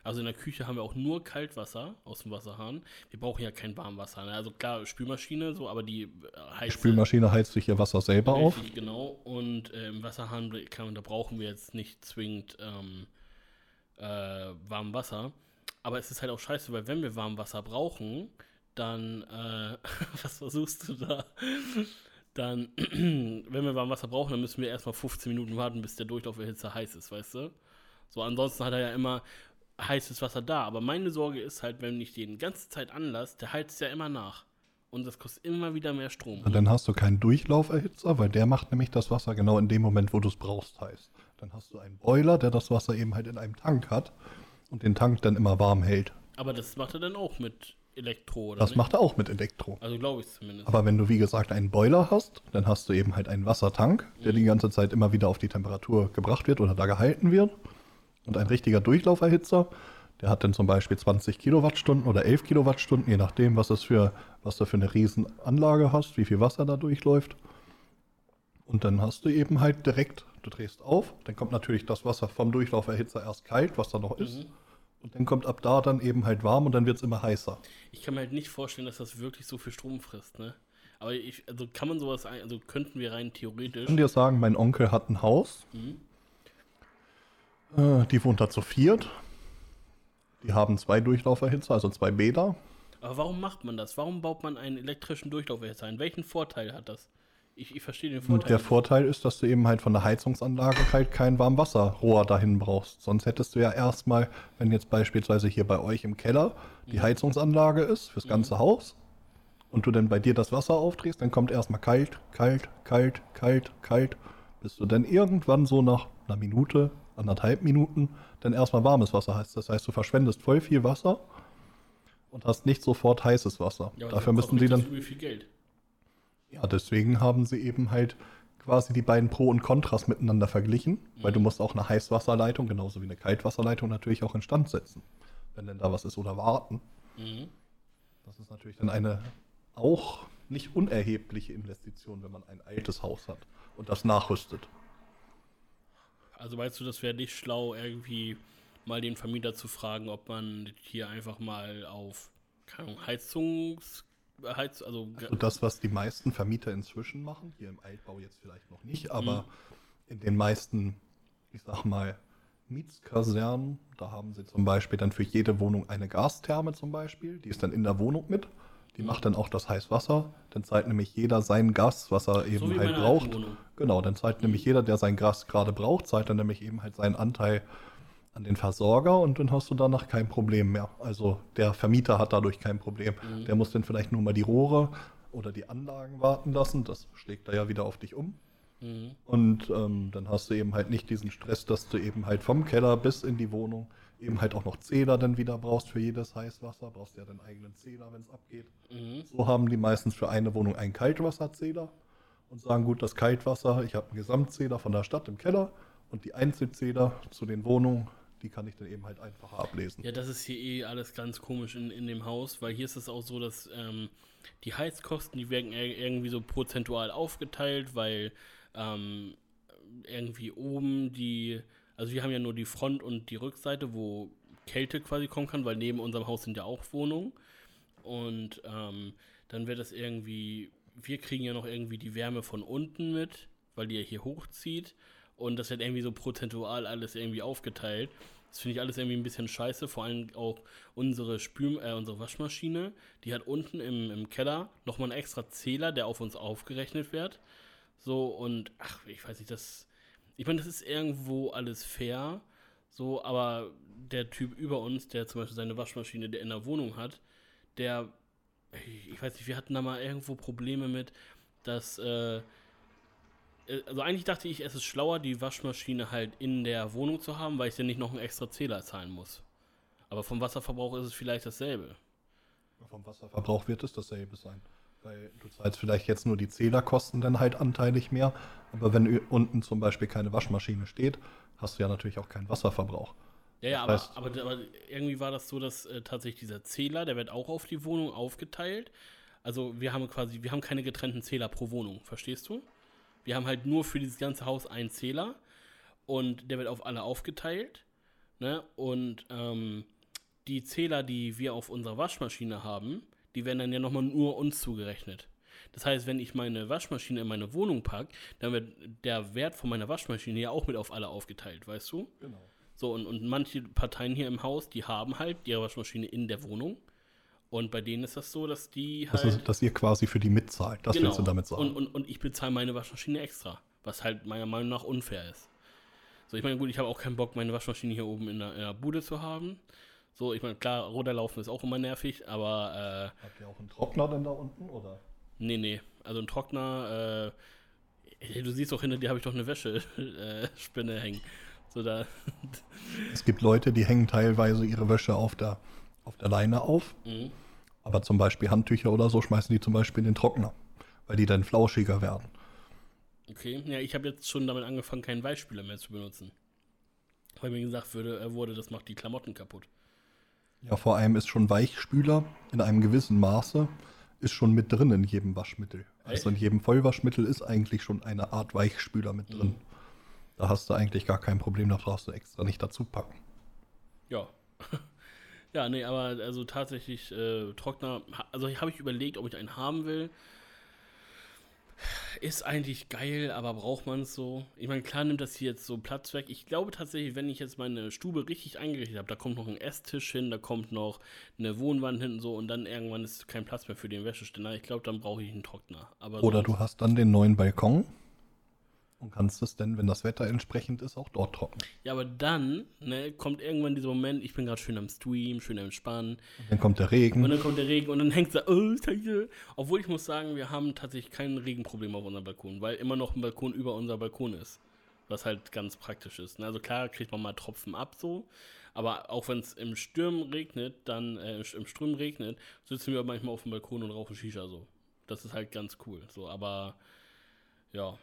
Also in der Küche haben wir auch nur Kaltwasser aus dem Wasserhahn. Wir brauchen ja kein Warmwasser. Ne? Also klar, Spülmaschine, so, aber die äh, Die heizt Spülmaschine heizt sich ihr Wasser selber auf. Richtig, genau. Und äh, im Wasserhahn, kann, da brauchen wir jetzt nicht zwingend ähm, äh, warm Wasser. Aber es ist halt auch scheiße, weil wenn wir warm Wasser brauchen, dann, äh, was versuchst du da? Dann, wenn wir warm Wasser brauchen, dann müssen wir erstmal 15 Minuten warten, bis der Durchlauferhitzer heiß ist, weißt du? So, ansonsten hat er ja immer heißes Wasser da. Aber meine Sorge ist halt, wenn ich den ganze Zeit anlasse, der heizt ja immer nach. Und das kostet immer wieder mehr Strom. Und dann hast du keinen Durchlauferhitzer, weil der macht nämlich das Wasser genau in dem Moment, wo du es brauchst, heiß. Dann hast du einen Boiler, der das Wasser eben halt in einem Tank hat und den Tank dann immer warm hält. Aber das macht er dann auch mit Elektro, oder? Das nicht? macht er auch mit Elektro. Also glaube ich zumindest. Aber wenn du, wie gesagt, einen Boiler hast, dann hast du eben halt einen Wassertank, der die ganze Zeit immer wieder auf die Temperatur gebracht wird oder da gehalten wird. Und ein richtiger Durchlauferhitzer, der hat dann zum Beispiel 20 Kilowattstunden oder 11 Kilowattstunden, je nachdem, was, es für, was du für eine Riesenanlage hast, wie viel Wasser da durchläuft. Und dann hast du eben halt direkt, du drehst auf, dann kommt natürlich das Wasser vom Durchlauferhitzer erst kalt, was da noch ist. Mhm. Und dann kommt ab da dann eben halt warm und dann wird es immer heißer. ich kann mir halt nicht vorstellen, dass das wirklich so viel Strom frisst, ne? Aber ich, also kann man sowas, also könnten wir rein theoretisch. Ich kann dir sagen, mein Onkel hat ein Haus. Mhm. Äh, die wohnt da zu viert. Die haben zwei Durchlauferhitzer, also zwei Bäder. Aber warum macht man das? Warum baut man einen elektrischen Durchlauferhitzer ein? Welchen Vorteil hat das? Ich, ich verstehe den Und Vorteil. der nicht. Vorteil ist, dass du eben halt von der Heizungsanlage halt kein Warmwasserrohr dahin brauchst. Sonst hättest du ja erstmal, wenn jetzt beispielsweise hier bei euch im Keller die Heizungsanlage ist fürs ganze Haus und du dann bei dir das Wasser aufdrehst, dann kommt erstmal kalt, kalt, kalt, kalt, kalt, bis du dann irgendwann so nach einer Minute, anderthalb Minuten dann erstmal warmes Wasser hast. Das heißt, du verschwendest voll viel Wasser und hast nicht sofort heißes Wasser. Ja, Dafür müssen sie dann viel Geld. ja, deswegen haben sie eben halt quasi die beiden Pro und Kontras miteinander verglichen, weil du musst auch eine Heißwasserleitung, genauso wie eine Kaltwasserleitung natürlich auch instand setzen, wenn denn da was ist oder warten. Mhm. Das ist natürlich dann eine auch nicht unerhebliche Investition, wenn man ein altes Haus hat und das nachrüstet. Also weißt du, das wäre nicht schlau, irgendwie mal den Vermieter zu fragen, ob man hier einfach mal auf keine Heizungs... Heiz, also, Also das, was die meisten Vermieter inzwischen machen, hier im Altbau jetzt vielleicht noch nicht, aber in den meisten, ich sag mal, Mietskasernen, da haben sie zum Beispiel dann für jede Wohnung eine Gastherme zum Beispiel, die ist dann in der Wohnung mit. Die macht dann auch das Heißwasser. Dann zahlt nämlich jeder sein Gas, was er eben so halt braucht. alten Wohnung. Genau, dann zahlt nämlich jeder, der sein Gas gerade braucht, zahlt dann nämlich eben halt seinen Anteil an den Versorger und dann hast du danach kein Problem mehr. Also der Vermieter hat dadurch kein Problem. Mhm. Der muss dann vielleicht nur mal die Rohre oder die Anlagen warten lassen. Das schlägt er ja wieder auf dich um. Mhm. Und ähm, dann hast du eben halt nicht diesen Stress, dass du eben halt vom Keller bis in die Wohnung eben halt auch noch Zähler dann wieder brauchst für jedes Heißwasser. Brauchst ja deinen eigenen Zähler, wenn es abgeht. Mhm. So haben die meistens für eine Wohnung einen Kaltwasserzähler und sagen, gut, das Kaltwasser, ich habe einen Gesamtzähler von der Stadt im Keller und die Einzelzähler zu den Wohnungen, die kann ich dann eben halt einfacher ablesen. Ja, das ist hier eh alles ganz komisch in, in dem Haus, weil hier ist es auch so, dass ähm, die Heizkosten, die werden ir- irgendwie so prozentual aufgeteilt, weil ähm, irgendwie oben die, also wir haben ja nur die Front und die Rückseite, wo Kälte quasi kommen kann, weil neben unserem Haus sind ja auch Wohnungen. Und ähm, dann wird das irgendwie, wir kriegen ja noch irgendwie die Wärme von unten mit, weil die ja hier hochzieht. Und das wird irgendwie so prozentual alles irgendwie aufgeteilt. Das finde ich alles irgendwie ein bisschen scheiße. Vor allem auch unsere Spül äh, unsere Waschmaschine, die hat unten im, im Keller nochmal einen extra Zähler, der auf uns aufgerechnet wird. So und ach, ich weiß nicht, das. Ich meine, das ist irgendwo alles fair. So, aber der Typ über uns, der zum Beispiel seine Waschmaschine in der Wohnung hat, der, ich weiß nicht, wir hatten da mal irgendwo Probleme mit, dass, äh, äh, also eigentlich dachte ich, es ist schlauer, die Waschmaschine halt in der Wohnung zu haben, weil ich dann nicht noch einen extra Zähler zahlen muss. Aber vom Wasserverbrauch ist es vielleicht dasselbe. Vom Wasserverbrauch wird es dasselbe sein. Weil du zahlst vielleicht jetzt nur die Zählerkosten dann halt anteilig mehr, aber wenn unten zum Beispiel keine Waschmaschine steht, hast du ja natürlich auch keinen Wasserverbrauch. Ja, ja, aber, aber, aber irgendwie war das so, dass äh, tatsächlich dieser Zähler, der wird auch auf die Wohnung aufgeteilt. Also wir haben quasi, wir haben keine getrennten Zähler pro Wohnung, verstehst du? Wir haben halt nur für dieses ganze Haus einen Zähler und der wird auf alle aufgeteilt. Ne? Und ähm, die Zähler, die wir auf unserer Waschmaschine haben, die werden dann ja nochmal nur uns zugerechnet. Das heißt, wenn ich meine Waschmaschine in meine Wohnung packe, dann wird der Wert von meiner Waschmaschine ja auch mit auf alle aufgeteilt, weißt du? Genau. So, und, und manche Parteien hier im Haus, die haben halt ihre Waschmaschine in der Wohnung. Und bei denen ist das so, dass die Das halt. ist, dass ihr quasi für die mitzahlt. Das willst du damit sagen. Und, und, und ich bezahle meine Waschmaschine extra. Was halt meiner Meinung nach unfair ist. So, ich meine, gut, ich habe auch keinen Bock, meine Waschmaschine hier oben in der, in der Bude zu haben. So, ich meine, klar, runterlaufen ist auch immer nervig, aber äh, Habt ihr auch einen Trockner denn da unten? Oder? nee, nee. Also ein Trockner, äh, du siehst doch hinter dir habe ich doch eine Wäschespinne äh, hängen. So, da, Es gibt Leute, die hängen teilweise ihre Wäsche auf der, auf der Leine auf, mhm. aber zum Beispiel Handtücher oder so schmeißen die zum Beispiel in den Trockner, weil die dann flauschiger werden. Okay, ja, ich habe jetzt schon damit angefangen, keinen Weichspüler mehr zu benutzen. Weil mir gesagt würde, äh, wurde, das macht die Klamotten kaputt. Ja, vor allem ist schon Weichspüler in einem gewissen Maße ist schon mit drin in jedem Waschmittel. Also in jedem Vollwaschmittel ist eigentlich schon eine Art Weichspüler mit drin. Mhm. Da hast du eigentlich gar kein Problem, das brauchst du extra nicht dazu packen. Ja. ja, nee, aber also tatsächlich äh, Trockner, also habe ich überlegt, ob ich einen haben will. Ist eigentlich geil, aber braucht man es so? Ich meine, klar nimmt das hier jetzt so Platz weg. Ich glaube tatsächlich, wenn ich jetzt meine Stube richtig eingerichtet habe, da kommt noch ein Esstisch hin, da kommt noch eine Wohnwand hinten so und dann irgendwann ist kein Platz mehr für den Wäscheständer. Ich glaube, dann brauche ich einen Trockner. Aber Oder du hast dann den neuen Balkon und kannst es dann, wenn das Wetter entsprechend ist, auch dort trocknen. Ja, aber dann ne, kommt irgendwann dieser Moment, ich bin gerade schön am Stream, schön am Entspannen. Dann kommt der Regen. Und dann kommt der Regen und dann hängt da, oh, scheiße. Obwohl ich muss sagen, wir haben tatsächlich kein Regenproblem auf unserem Balkon, weil immer noch ein Balkon über unser Balkon ist. Was halt ganz praktisch ist. ne? Also klar kriegt man mal Tropfen ab so, aber auch wenn es im Sturm regnet, dann äh, im Sturm regnet, sitzen wir manchmal auf dem Balkon und rauchen Shisha so. Das ist halt ganz cool. So, aber ja.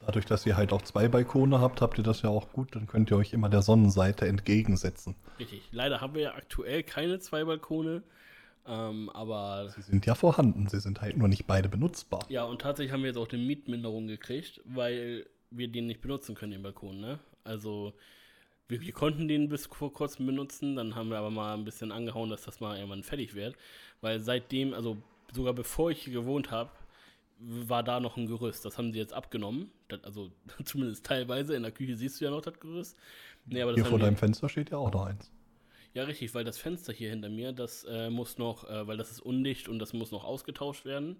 Dadurch, dass ihr halt auch zwei Balkone habt, habt ihr das ja auch gut. Dann könnt ihr euch immer der Sonnenseite entgegensetzen. Richtig. Leider haben wir ja aktuell keine zwei Balkone. Ähm, aber Sie sind ja vorhanden. Sie sind halt nur nicht beide benutzbar. ja, und tatsächlich haben wir jetzt auch eine Mietminderung gekriegt, weil wir den nicht benutzen können, den Balkon, ne? Also, wir, wir konnten den bis vor kurzem benutzen, dann haben wir aber mal ein bisschen angehauen, dass das mal irgendwann fertig wird. Weil seitdem, also sogar bevor ich hier gewohnt habe, war da noch ein Gerüst. Das haben sie jetzt abgenommen. Das, also zumindest teilweise. In der Küche siehst du ja noch das Gerüst. Nee, aber das hier vor deinem Fenster steht ja auch noch eins. Ja, richtig, weil das Fenster hier hinter mir, das äh, muss noch, äh, weil das ist undicht und das muss noch ausgetauscht werden.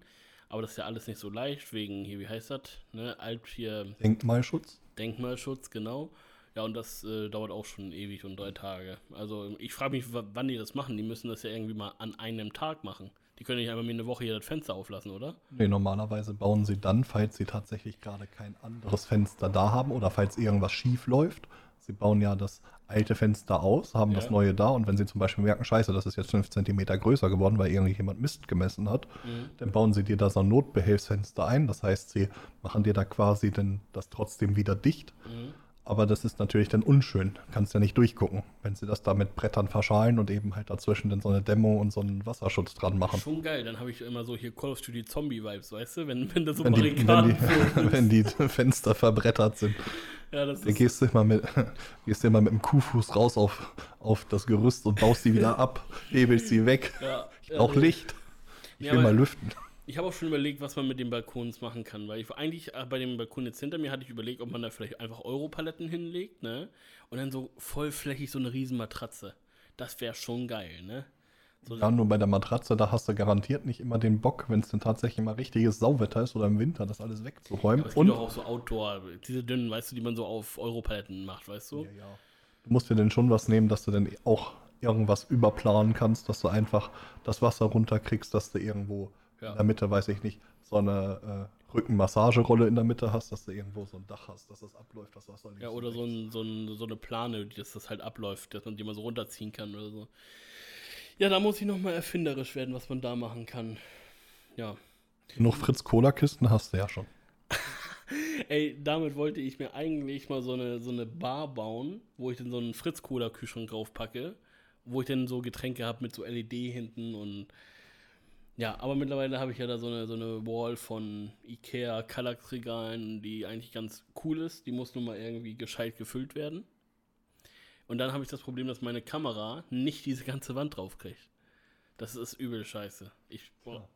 Aber das ist ja alles nicht so leicht, wegen hier, wie heißt das? Ne? Alt hier. Denkmalschutz? Denkmalschutz, genau. Ja, und das äh, dauert auch schon ewig und drei Tage. Also ich frage mich, wann die das machen. Die müssen das ja irgendwie mal an einem Tag machen. Die können nicht einfach mir eine Woche hier das Fenster auflassen, oder? Nee, normalerweise bauen sie dann, falls sie tatsächlich gerade kein anderes Fenster da haben oder falls irgendwas schief läuft. Sie bauen ja das alte Fenster aus, haben ja. das neue da und wenn sie zum Beispiel merken, scheiße, das ist jetzt 5 cm größer geworden, weil irgendjemand Mist gemessen hat, mhm. dann bauen sie dir da so ein Notbehelfsfenster ein. Das heißt, sie machen dir da quasi dann das trotzdem wieder dicht. Mhm aber das ist natürlich dann unschön. Kannst ja nicht durchgucken, wenn sie das da mit Brettern verschalen und eben halt dazwischen dann so eine Dämmung und so einen Wasserschutz dran machen. Schon geil, dann habe ich immer so hier Call of Duty Zombie-Vibes, weißt du? Wenn, wenn da so wenn die, wenn, die, wenn die Fenster verbrettert sind. Ja, das dann gehst du immer mit, gehst du immer mit dem Kuhfuß raus auf, auf das Gerüst und baust sie wieder ab, hebelst sie weg. Ja, ich brauche ja, Licht. Ich ja, will mal lüften. Ich habe auch schon überlegt, was man mit den Balkons machen kann, weil ich eigentlich äh, bei dem Balkon jetzt hinter mir hatte ich überlegt, ob man da vielleicht einfach Europaletten hinlegt, ne? Und dann so vollflächig so eine riesen Matratze. Das wäre schon geil, ne? So ja, nur bei der Matratze, da hast du garantiert nicht immer den Bock, wenn es denn tatsächlich mal richtiges Sauwetter ist oder im Winter, das alles wegzuräumen. Ja, es gibt auch so Outdoor, diese dünnen, weißt du, die man so auf Europaletten macht, weißt du? Ja, ja. Du musst dir denn schon was nehmen, dass du dann auch irgendwas überplanen kannst, dass du einfach das Wasser runterkriegst, dass du irgendwo ja. in der Mitte, weiß ich nicht, so eine äh, Rückenmassagerolle in der Mitte hast, dass du irgendwo so ein Dach hast, dass das abläuft, das Wasser nicht Ja, oder so, ein, so, ein, so, eine Plane, dass das halt abläuft, dass man die mal so runterziehen kann oder so. Ja, da muss ich nochmal erfinderisch werden, was man da machen kann. Ja. Genug Fritz-Cola-Kisten hast du ja schon. Ey, damit wollte ich mir eigentlich mal so eine, so eine Bar bauen, wo ich dann so einen Fritz-Cola-Kühlschrank draufpacke, wo ich dann so Getränke habe mit so LED hinten und ja, aber mittlerweile habe ich ja da so eine, so eine Wall von Ikea Kallax-Regalen, die eigentlich ganz cool ist. Die muss nun mal irgendwie gescheit gefüllt werden. Und dann habe ich das Problem, dass meine Kamera nicht diese ganze Wand draufkriegt. Das ist übel scheiße. Ich,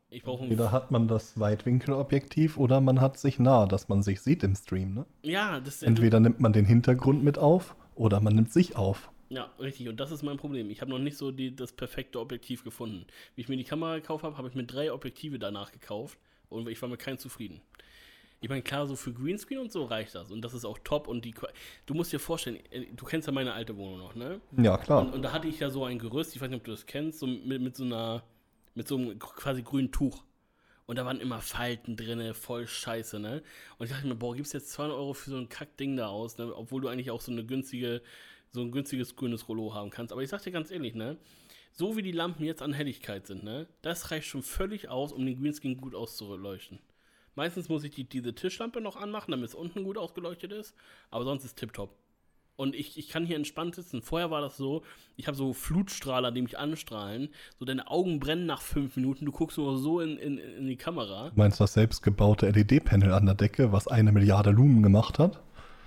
ich brauche Entweder hat man das Weitwinkelobjektiv oder man hat sich nah, dass man sich sieht im Stream, ne? Ja, das Entweder nimmt man den Hintergrund mit auf oder man nimmt sich auf. Ja, richtig. Und das ist mein Problem. Ich habe noch nicht so die, das perfekte Objektiv gefunden. Wie ich mir die Kamera gekauft habe, habe ich mir drei Objektive danach gekauft und ich war mit keinem zufrieden. Ich meine, klar, so für Greenscreen und so reicht das. Und das ist auch top. Und die, du musst dir vorstellen, äh, du kennst ja meine alte Wohnung noch, ne? Ja, klar. Und, und da hatte ich ja so ein Gerüst, ich weiß nicht, ob du das kennst, so mit, mit so einer, mit so einem quasi grünen Tuch. Und da waren immer Falten drin, voll scheiße, ne? Und ich dachte mir, boah, gibst jetzt 200 Euro für so ein Kackding da aus, ne? Obwohl du eigentlich auch so eine günstige so ein günstiges grünes Rollo haben kannst. Aber ich sag dir ganz ehrlich, ne? So wie die Lampen jetzt an Helligkeit sind, ne? Das reicht schon völlig aus, um den Greenscreen gut auszuleuchten. Meistens muss ich die, diese Tischlampe noch anmachen, damit es unten gut ausgeleuchtet ist. Aber sonst ist tipptopp. Und ich, ich kann hier entspannt sitzen. Vorher war das so, ich habe so Flutstrahler, die mich anstrahlen. So deine Augen brennen nach fünf Minuten. Du guckst nur so in, in, in die Kamera. Du meinst das selbstgebaute LED-Panel an der Decke, was eine Milliarde Lumen gemacht hat?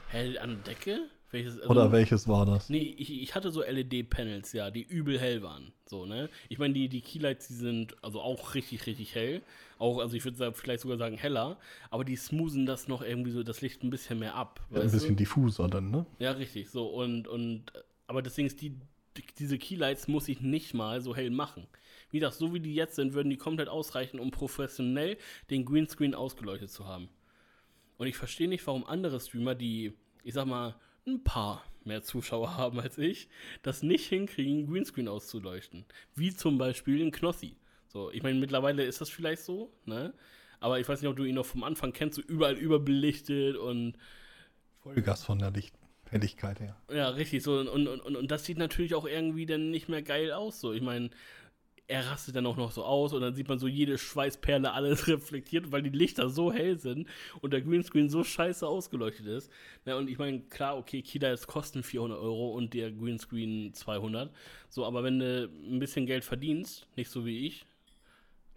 Hell an der Decke? Welches, also, Oder welches war das? Nee, ich, ich hatte so LED-Panels, ja, die übel hell waren. So, ne? Ich meine, die, die Keylights, die sind also auch richtig, richtig hell. Auch, also ich würde vielleicht sogar sagen heller, aber die smoothen das noch irgendwie so, das Licht ein bisschen mehr ab. Ja, ein bisschen du? diffuser dann, ne? Ja, richtig. So, und, und aber deswegen ist die, diese Keylights muss ich nicht mal so hell machen. Wie gesagt, so wie die jetzt sind, würden die komplett ausreichen, um professionell den Greenscreen ausgeleuchtet zu haben. Und ich verstehe nicht, warum andere Streamer, die, ich sag mal, ein paar mehr Zuschauer haben als ich, das nicht hinkriegen, Greenscreen auszuleuchten. Wie zum Beispiel in Knossi. So, ich meine, mittlerweile ist das vielleicht so, ne? Aber ich weiß nicht, ob du ihn noch vom Anfang kennst, so überall überbelichtet und. Vollgas von der Licht Helligkeit her. Ja, richtig. So, und, und, und, und das sieht natürlich auch irgendwie dann nicht mehr geil aus. So, ich meine, er rastet dann auch noch so aus und dann sieht man so jede Schweißperle alles reflektiert, weil die Lichter so hell sind und der Greenscreen so scheiße ausgeleuchtet ist. Ja, und ich meine, klar, okay, Kida ist kosten 400 Euro und der Greenscreen 200. So, aber wenn du ein bisschen Geld verdienst, nicht so wie ich,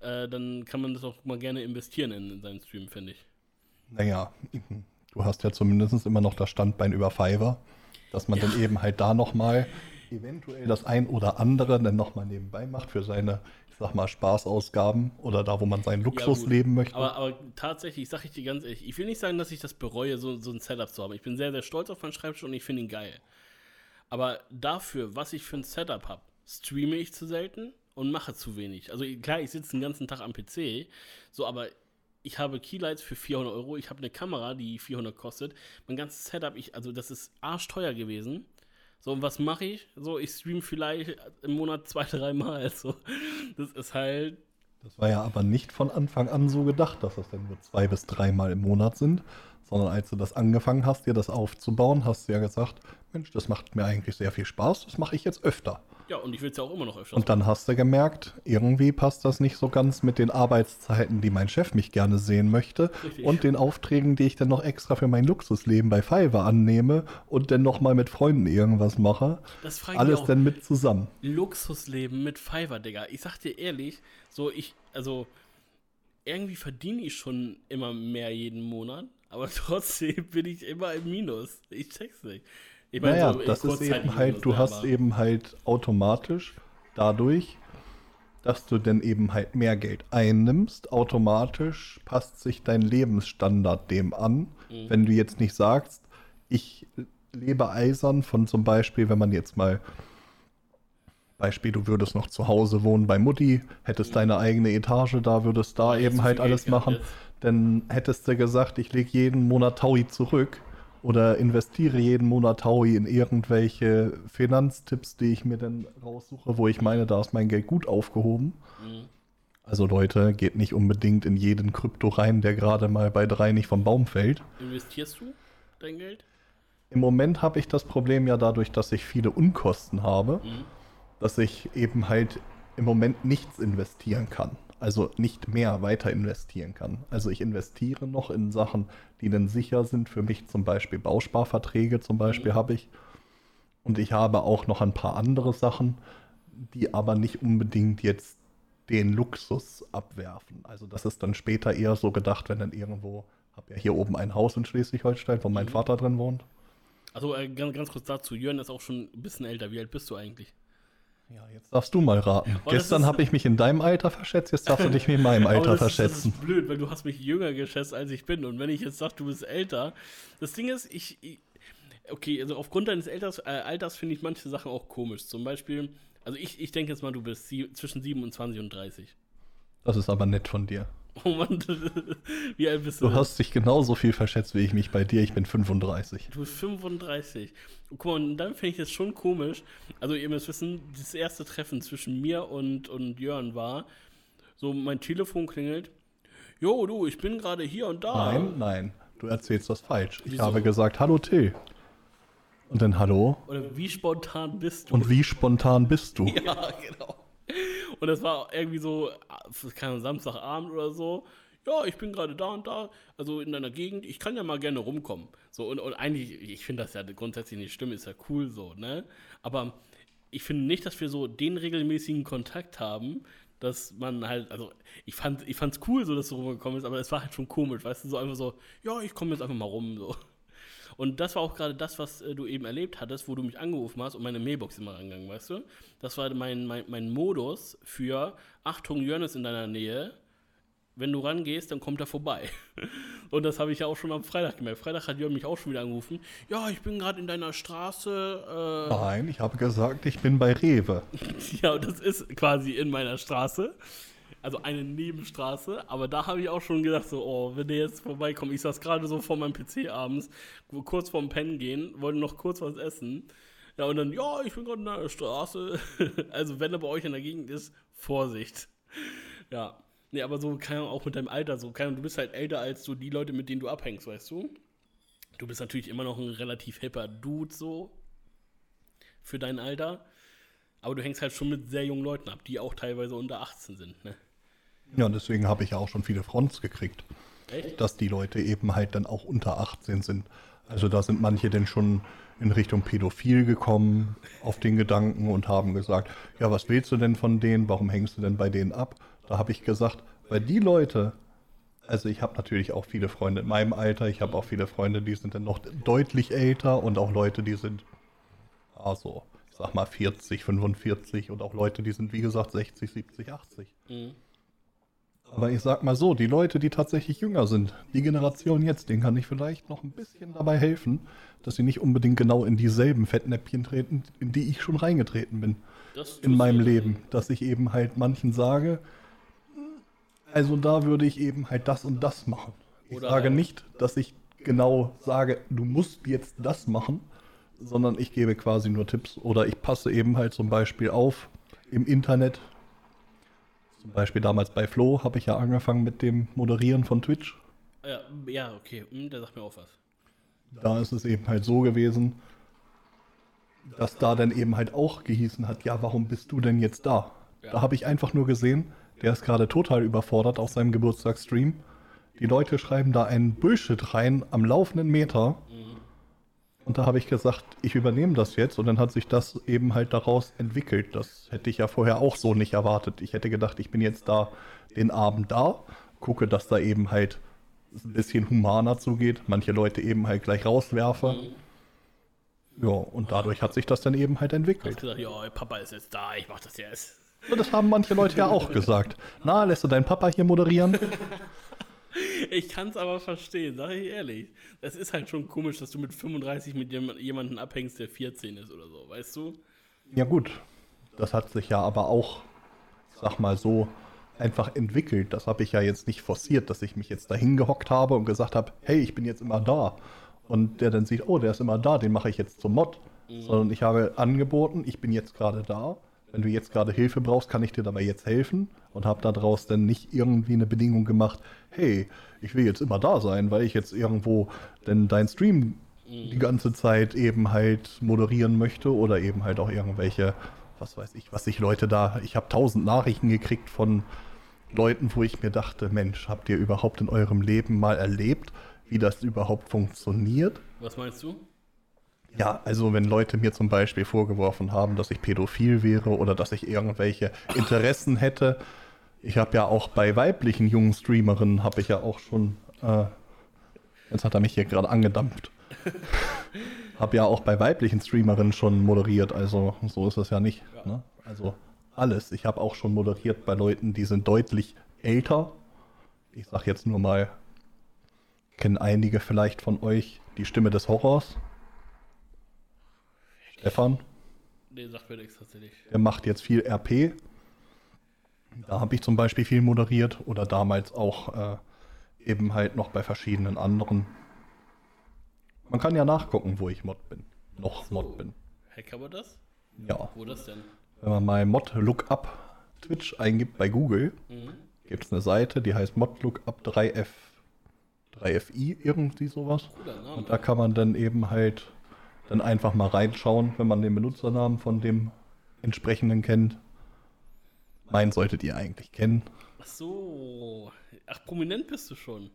äh, dann kann man das auch mal gerne investieren in, in seinen Stream, finde ich. Naja, du hast ja zumindest immer noch das Standbein über Fiverr, dass man Ja. dann eben halt da nochmal eventuell das ein oder andere dann nochmal nebenbei macht für seine, ich sag mal, Spaßausgaben oder da, wo man seinen Luxus gut. leben möchte. Aber, aber tatsächlich, sag ich dir ganz ehrlich, ich will nicht sagen, dass ich das bereue, so, so ein Setup zu haben. Ich bin sehr, sehr stolz auf meinen Schreibtisch und ich finde ihn geil. Aber dafür, was ich für ein Setup habe, streame ich zu selten und mache zu wenig. Also klar, ich sitze den ganzen Tag am PC, so, aber ich habe Keylights für 400 Euro, ich habe eine Kamera, die 400 kostet. Mein ganzes Setup, ich, also das ist arschteuer gewesen. So, und was mache ich? So, ich streame vielleicht im Monat zwei, drei Mal. So, das ist halt Das war ja aber nicht von Anfang an so gedacht, dass das dann nur zwei bis dreimal im Monat sind, sondern als du das angefangen hast, dir das aufzubauen, hast du ja gesagt, Mensch, das macht mir eigentlich sehr viel Spaß, das mache ich jetzt öfter. Ja, und ich will es ja auch immer noch öfters Und dann hast du gemerkt, irgendwie passt das nicht so ganz mit den Arbeitszeiten, die mein Chef mich gerne sehen möchte Richtig. und den Aufträgen, die ich dann noch extra für mein Luxusleben bei Fiverr annehme und dann noch mal mit Freunden irgendwas mache. Das frage Alles dann mit zusammen. Luxusleben mit Fiverr, Digga. Ich sag dir ehrlich, so ich, also irgendwie verdiene ich schon immer mehr jeden Monat, aber trotzdem bin ich immer im Minus. Ich check's nicht. Ich meine, Naja, so, das ist eben halt, du hast eben halt automatisch dadurch, dass du dann eben halt mehr Geld einnimmst, automatisch passt sich dein Lebensstandard dem an. Mhm. Wenn du jetzt nicht sagst, ich lebe eisern von zum Beispiel, wenn man jetzt mal Beispiel, du würdest noch zu Hause wohnen bei Mutti, hättest deine eigene Etage da, würdest da Ja, eben halt alles Geld machen, dann hättest du gesagt, ich lege jeden Monat Taui zurück oder investiere jeden Monat Taui in irgendwelche Finanztipps, die ich mir dann raussuche, wo ich meine, da ist mein Geld gut aufgehoben. Mhm. Also Leute, geht nicht unbedingt in jeden Krypto rein, der gerade mal bei drei nicht vom Baum fällt. Investierst du dein Geld? Im Moment habe ich das Problem ja dadurch, dass ich viele Unkosten habe, Mhm. dass ich eben halt im Moment nichts investieren kann. Also nicht mehr weiter investieren kann. Also ich investiere noch in Sachen, die dann sicher sind für mich, zum Beispiel Bausparverträge zum Beispiel Mhm. habe ich. Und ich habe auch noch ein paar andere Sachen, die aber nicht unbedingt jetzt den Luxus abwerfen. Also das ist dann später eher so gedacht, wenn dann irgendwo, habe ja hier oben ein Haus in Schleswig-Holstein, wo mein Mhm. Vater drin wohnt. Also äh, ganz, ganz kurz dazu, Jörn ist auch schon ein bisschen älter. Wie alt bist du eigentlich? Ja, jetzt darfst du mal raten. Oh, Gestern habe ich mich in deinem Alter verschätzt, jetzt darfst du dich in meinem Aber Alter das ist, das verschätzen. ist blöd, weil du hast mich jünger geschätzt, als ich bin. Und wenn ich jetzt sage, du bist älter, das Ding ist, ich, ich okay, also aufgrund deines Alters, äh, Alters finde ich manche Sachen auch komisch. Zum Beispiel, also ich, ich denke jetzt mal, du bist sie, zwischen 27 und 30. Das ist aber nett von dir. Oh Mann, wie alt bist du? Du hast dich genauso viel verschätzt wie ich mich bei dir. Ich bin 35. Du bist 35. Und guck mal, und dann finde ich es schon komisch. Also, ihr müsst wissen, das erste Treffen zwischen mir und, und Jörn war, so mein Telefon klingelt. Jo, du, ich bin gerade hier und da. Nein, nein, du erzählst das falsch. Ich Wieso? habe gesagt, hallo Till. Und dann hallo. Oder wie spontan bist du? Und wie spontan bist du? Ja, genau. Und das war irgendwie so, keine Samstagabend oder so. Ja, ich bin gerade da und da, also in deiner Gegend, ich kann ja mal gerne rumkommen. So, und, und eigentlich, ich finde das ja grundsätzlich nicht schlimm, ist ja cool so, ne? Aber ich finde nicht, dass wir so den regelmäßigen Kontakt haben, dass man halt, also ich fand ich fand's cool, so dass du rumgekommen bist, aber es war halt schon komisch, weißt du, so einfach so, ja, ich komme jetzt einfach mal rum, so. Und das war auch gerade das, was äh, du eben erlebt hattest, wo du mich angerufen hast und meine Mailbox immer angegangen, weißt du? Das war mein, mein, mein Modus für Achtung, Jörn ist in deiner Nähe. Wenn du rangehst, dann kommt er vorbei. Und das habe ich ja auch schon am Freitag gemerkt. Freitag hat Jörn mich auch schon wieder angerufen. Ja, ich bin gerade in deiner Straße. Äh, Nein, ich habe gesagt, ich bin bei Rewe. ja, und das ist quasi in meiner Straße. Also eine Nebenstraße. Aber da habe ich auch schon gedacht, so, oh, wenn der jetzt vorbeikommt. Ich saß gerade so vor meinem PC abends, kurz vorm Pennen gehen, wollte noch kurz was essen. Ja, und dann, ja, ich bin gerade in der Straße. also, wenn er bei euch in der Gegend ist, Vorsicht. Ja. Nee, aber so, keine Ahnung, auch mit deinem Alter, so, keine du bist halt älter als so die Leute, mit denen du abhängst, weißt du? Du bist natürlich immer noch ein relativ hipper Dude, so. Für dein Alter. Aber du hängst halt schon mit sehr jungen Leuten ab, die auch teilweise unter 18 sind, ne? Ja, und deswegen habe ich ja auch schon viele Fronts gekriegt. Echt? dass die Leute eben halt dann auch unter 18 sind. Also da sind manche denn schon in Richtung Pädophil gekommen auf den Gedanken und haben gesagt, ja, was willst du denn von denen? Warum hängst du denn bei denen ab? Da habe ich gesagt, weil die Leute, Also ich habe natürlich auch viele Freunde in meinem Alter. Ich habe auch viele Freunde, die sind dann noch deutlich älter und auch Leute, die sind, also, ich sag mal 40, 45 und auch Leute, die sind, wie gesagt, 60, 70, 80. Mhm. Aber ich sag mal so, die Leute, die tatsächlich jünger sind, die Generation jetzt, denen kann ich vielleicht noch ein bisschen dabei helfen, dass sie nicht unbedingt genau in dieselben Fettnäpfchen treten, in die ich schon reingetreten bin in meinem. Leben. Dass ich eben halt manchen sage, also da würde ich eben halt das und das machen. Ich sage nicht, dass ich genau sage, du musst jetzt das machen, sondern ich gebe quasi nur Tipps oder ich passe eben halt zum Beispiel auf im Internet. Zum Beispiel damals bei Flo habe ich ja angefangen mit dem Moderieren von Twitch. Ja, ja, okay, hm, der sagt mir auch was. Da ist es eben halt so gewesen, dass da dann eben halt auch gehießen hat, ja, warum bist du denn jetzt da? Ja. Da habe ich einfach nur gesehen, der ist gerade total überfordert auf seinem Geburtstagsstream. Die Leute schreiben da einen Bullshit rein am laufenden Meter. Und da habe ich gesagt, ich übernehme das jetzt. Und dann hat sich das eben halt daraus entwickelt. Das hätte ich ja vorher auch so nicht erwartet. Ich hätte gedacht, ich bin jetzt da den Abend da, gucke, dass da eben halt ein bisschen humaner zugeht. Manche Leute eben halt gleich rauswerfe. Ja, und dadurch hat sich das dann eben halt entwickelt. gesagt, ja, Papa ist jetzt da, ich mach das jetzt. Und das haben manche Leute ja auch gesagt. Na, lässt du deinen Papa hier moderieren? Ich kann's aber verstehen, sag ich ehrlich. Es ist halt schon komisch, dass du mit 35 mit jem- jemandem abhängst, der 14 ist oder so, weißt du? Ja gut, das hat sich ja aber auch, sag mal so, einfach entwickelt. Das habe ich ja jetzt nicht forciert, dass ich mich jetzt dahin gehockt habe und gesagt habe, hey, ich bin jetzt immer da. Und der dann sieht, oh, der ist immer da, den mache ich jetzt zum Mod. Sondern ich habe angeboten, ich bin jetzt gerade da. Wenn du jetzt gerade Hilfe brauchst, kann ich dir dabei jetzt helfen. Und habe daraus dann nicht irgendwie eine Bedingung gemacht, hey, ich will jetzt immer da sein, weil ich jetzt irgendwo denn dein Stream die ganze Zeit eben halt moderieren möchte oder eben halt auch irgendwelche, was weiß ich, was sich Leute da, ich habe tausend Nachrichten gekriegt von Leuten, wo ich mir dachte, Mensch, habt ihr überhaupt in eurem Leben mal erlebt, wie das überhaupt funktioniert? Was meinst du? Ja, also wenn Leute mir zum Beispiel vorgeworfen haben, dass ich pädophil wäre oder dass ich irgendwelche Interessen hätte. Ich habe ja auch bei weiblichen jungen Streamerinnen, habe ich ja auch schon, äh, jetzt hat er mich hier gerade angedampft. habe ja auch bei weiblichen Streamerinnen schon moderiert, also so ist es ja nicht. Ja. Ne? Also alles. Ich habe auch schon moderiert bei Leuten, die sind deutlich älter. Ich sag jetzt nur mal, kennen einige vielleicht von euch die Stimme des Horrors. Stefan, Nee, sagt mir nichts tatsächlich. der macht jetzt viel RP. Da habe ich zum Beispiel viel moderiert oder damals auch äh, eben halt noch bei verschiedenen anderen. Man kann ja nachgucken, wo ich Mod bin. Noch Mod bin. Hacker wir das? Ja. Wo das denn? Wenn man mal Mod Lookup Twitch eingibt bei Google, Mhm. gibt es eine Seite, die heißt Mod Lookup 3F 3FI, irgendwie sowas. Name. Und da kann man dann eben halt dann einfach mal reinschauen, wenn man den Benutzernamen von dem entsprechenden kennt. Meinen solltet ihr eigentlich kennen. Ach so. Ach, prominent bist du schon.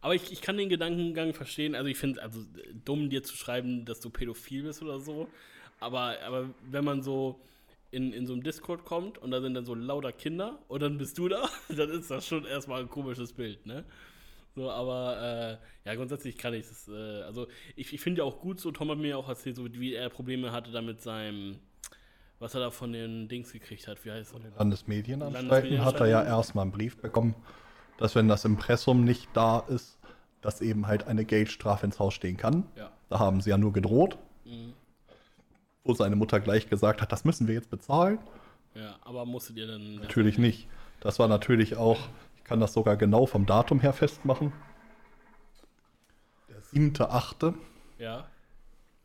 Aber ich, ich kann den Gedankengang verstehen. Also ich finde, also dumm dir zu schreiben, dass du pädophil bist oder so. Aber, aber wenn man so in, in so einem Discord kommt und da sind dann so lauter Kinder und dann bist du da, dann ist das schon erstmal ein komisches Bild, ne? So, aber äh, ja, grundsätzlich kann ich das. Äh, also ich, ich finde ja auch gut so, Tom hat mir auch erzählt, so wie er Probleme hatte da mit seinem, was er da von den Dings gekriegt hat. Wie heißt es? Landesmedienanstalten Landesmedienanstalten. hat er ja erstmal einen Brief bekommen, dass wenn das Impressum nicht da ist, dass eben halt eine Geldstrafe ins Haus stehen kann. Ja. Da haben sie ja nur gedroht, Mhm. wo seine Mutter gleich gesagt hat, das müssen wir jetzt bezahlen. Ja, aber musstet ihr dann. Natürlich nicht. Das war natürlich auch, kann das sogar genau vom Datum her festmachen. Der 7.8., Ja.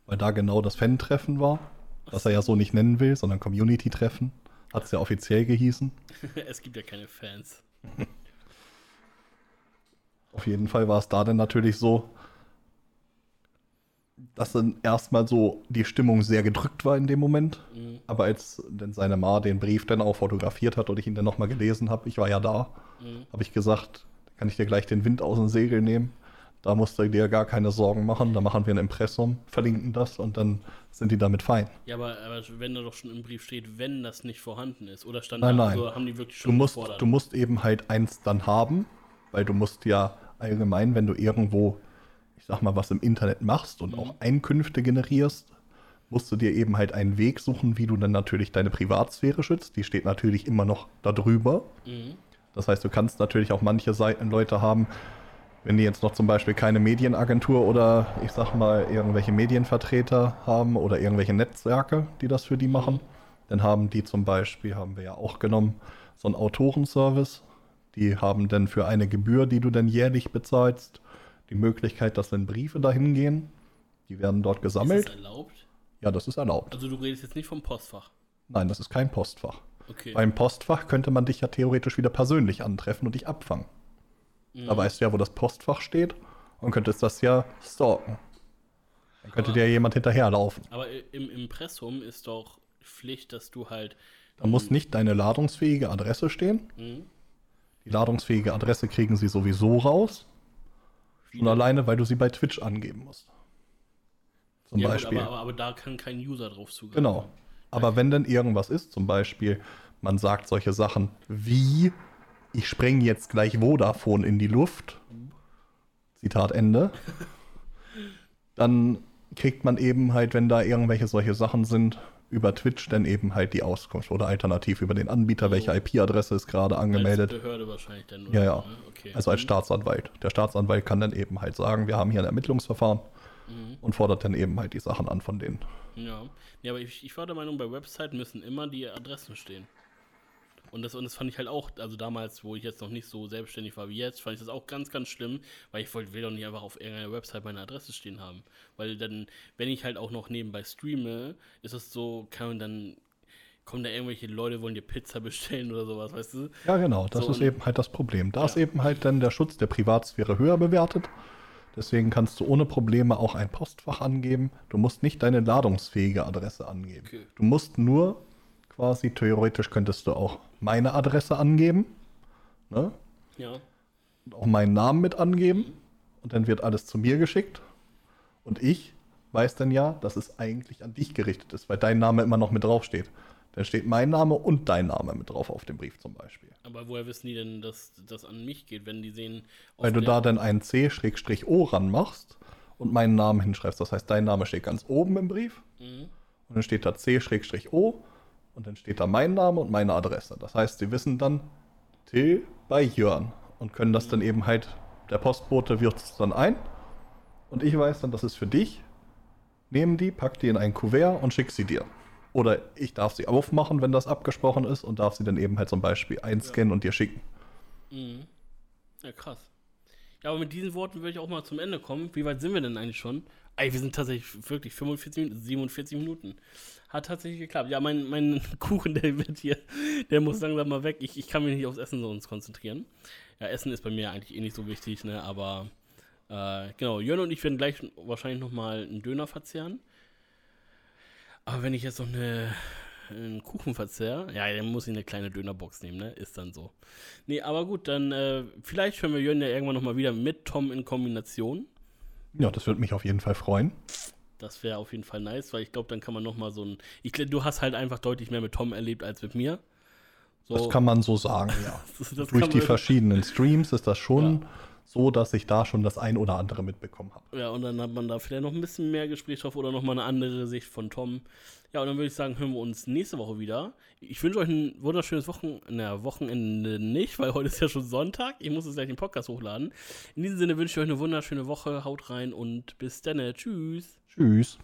weil da genau das Fan-Treffen war, das er ja so nicht nennen will, sondern Community-Treffen. Hat es ja offiziell gehießen. es gibt ja keine Fans. Auf jeden Fall war es da dann natürlich so, dass dann erstmal so die Stimmung sehr gedrückt war in dem Moment. Mhm. Aber als dann seine Ma den Brief dann auch fotografiert hat und ich ihn dann nochmal gelesen habe, ich war ja da, Mhm. habe ich gesagt, kann ich dir gleich den Wind aus dem Segel nehmen. Da musst du dir gar keine Sorgen machen. Da machen wir ein Impressum, verlinken das und dann sind die damit fein. Ja, aber, aber wenn da doch schon im Brief steht, wenn das nicht vorhanden ist, oder stand Nein, da, nein. also haben die wirklich Du schon musst, gefordert? du musst eben halt eins dann haben. weil du musst ja allgemein, wenn du irgendwo, ich sag mal, was im Internet machst und Mhm. auch Einkünfte generierst, musst du dir eben halt einen Weg suchen, wie du dann natürlich deine Privatsphäre schützt. Die steht natürlich immer noch darüber. Mhm. Das heißt, du kannst natürlich auch manche Seiten Leute haben, wenn die jetzt noch zum Beispiel keine Medienagentur oder ich sag mal irgendwelche Medienvertreter haben oder irgendwelche Netzwerke, die das für die machen, dann haben die zum Beispiel, haben wir ja auch genommen, so einen Autorenservice. Die haben dann für eine Gebühr, die du dann jährlich bezahlst, die Möglichkeit, dass dann Briefe dahin gehen. Die werden dort Ist gesammelt. das erlaubt? Ja, das ist erlaubt. Also du redest jetzt nicht vom Postfach. Nein, das ist kein Postfach. Okay. Beim Postfach könnte man dich ja theoretisch wieder persönlich antreffen und dich abfangen. Mhm. Da weißt du ja, wo das Postfach steht und könntest das ja stalken. Dann könnte dir jemand hinterherlaufen. Aber im Impressum ist doch Pflicht, dass du halt. Da muss nicht deine ladungsfähige Adresse stehen. Mhm. Die ladungsfähige Adresse kriegen sie sowieso raus. Schon alleine, weil du sie bei Twitch angeben musst. Zum Ja, gut, Beispiel. aber, aber, aber da kann kein User drauf zugreifen. Genau. Aber wenn denn irgendwas ist, zum Beispiel, man sagt solche Sachen wie, ich spreng jetzt gleich Vodafone in die Luft, Zitat Ende, dann kriegt man eben halt, wenn da irgendwelche solche Sachen sind, über Twitch dann eben halt die Auskunft oder alternativ über den Anbieter, welche IP-Adresse ist gerade angemeldet. Als Behörde wahrscheinlich dann. Ja, ja. ne? Okay. Also als Staatsanwalt. Der Staatsanwalt kann dann eben halt sagen, wir haben hier ein Ermittlungsverfahren Mhm. und fordert dann eben halt die Sachen an von denen. Ja. ja, aber ich, ich war der Meinung, bei Website müssen immer die Adressen stehen. Und das, und das fand ich halt auch, also damals, wo ich jetzt noch nicht so selbstständig war wie jetzt, fand ich das auch ganz, ganz schlimm, weil ich wollte, will doch nicht einfach auf irgendeiner Website meine Adresse stehen haben. Weil dann, wenn ich halt auch noch nebenbei streame, ist es so, kann man dann, kommen da irgendwelche Leute, wollen dir Pizza bestellen oder sowas, weißt du? Ja, genau, das So, ist eben halt das Problem. Da ist Ja. eben halt dann der Schutz der Privatsphäre höher bewertet. Deswegen kannst du ohne Probleme auch ein Postfach angeben. Du musst nicht deine ladungsfähige Adresse angeben. Okay. Du musst nur quasi, theoretisch könntest du auch meine Adresse angeben. Ne? Ja. Und auch meinen Namen mit angeben. Und dann wird alles zu mir geschickt. Und ich weiß dann ja, dass es eigentlich an dich gerichtet ist, weil dein Name immer noch mit draufsteht. Dann steht mein Name und dein Name mit drauf auf dem Brief zum Beispiel. Aber woher wissen die denn, dass das an mich geht, wenn die sehen, Weil du da dann einen C-O ranmachst und meinen Namen hinschreibst. Das heißt, dein Name steht ganz oben im Brief Mhm. und dann steht da C-O und dann steht da mein Name und meine Adresse. Das heißt, sie wissen dann Till bei Jörn und können das dann eben halt, der Postbote wirft es dann ein und ich weiß dann, das ist für dich. Nehmen die, pack die in ein Kuvert und schick sie dir. Oder ich darf sie aufmachen, wenn das abgesprochen ist und darf sie dann eben halt zum Beispiel einscannen und dir schicken. Mhm. Ja, krass. Ja, aber mit diesen Worten würde ich auch mal zum Ende kommen. Wie weit sind wir denn eigentlich schon? Ey, wir sind tatsächlich wirklich 45 Minuten, 47 Minuten. Hat tatsächlich geklappt. Ja, mein, mein Kuchen, der wird hier, der muss langsam mal weg. Ich, ich kann mich nicht aufs Essen sonst konzentrieren. Ja, Essen ist bei mir eigentlich eh nicht so wichtig, ne, aber äh, genau, Jörn und ich werden gleich wahrscheinlich nochmal einen Döner verzehren. Aber wenn ich jetzt noch eine, einen Kuchen verzehr, ja, dann muss ich eine kleine Dönerbox nehmen, ne? Ist dann so. Nee, aber gut, dann äh, vielleicht hören wir Jörn ja irgendwann nochmal wieder mit Tom in Kombination. Ja, das würde mich auf jeden Fall freuen. Das wäre auf jeden Fall nice, weil ich glaube, dann kann man nochmal so ein. Ich, du hast halt einfach deutlich mehr mit Tom erlebt als mit mir. So, Das kann man so sagen, ja. das, das Durch die verschiedenen Streams ist das schon so, dass ich da schon das ein oder andere mitbekommen habe. Ja, und dann hat man da vielleicht noch ein bisschen mehr Gesprächsstoff oder nochmal eine andere Sicht von Tom. Ja, und dann würde ich sagen, hören wir uns nächste Woche wieder. Ich wünsche euch ein wunderschönes Wochen na, Wochenende nicht, weil heute ist ja schon Sonntag. Ich muss jetzt gleich den Podcast hochladen. In diesem Sinne wünsche ich euch eine wunderschöne Woche. Haut rein und bis dann. Tschüss. Tschüss.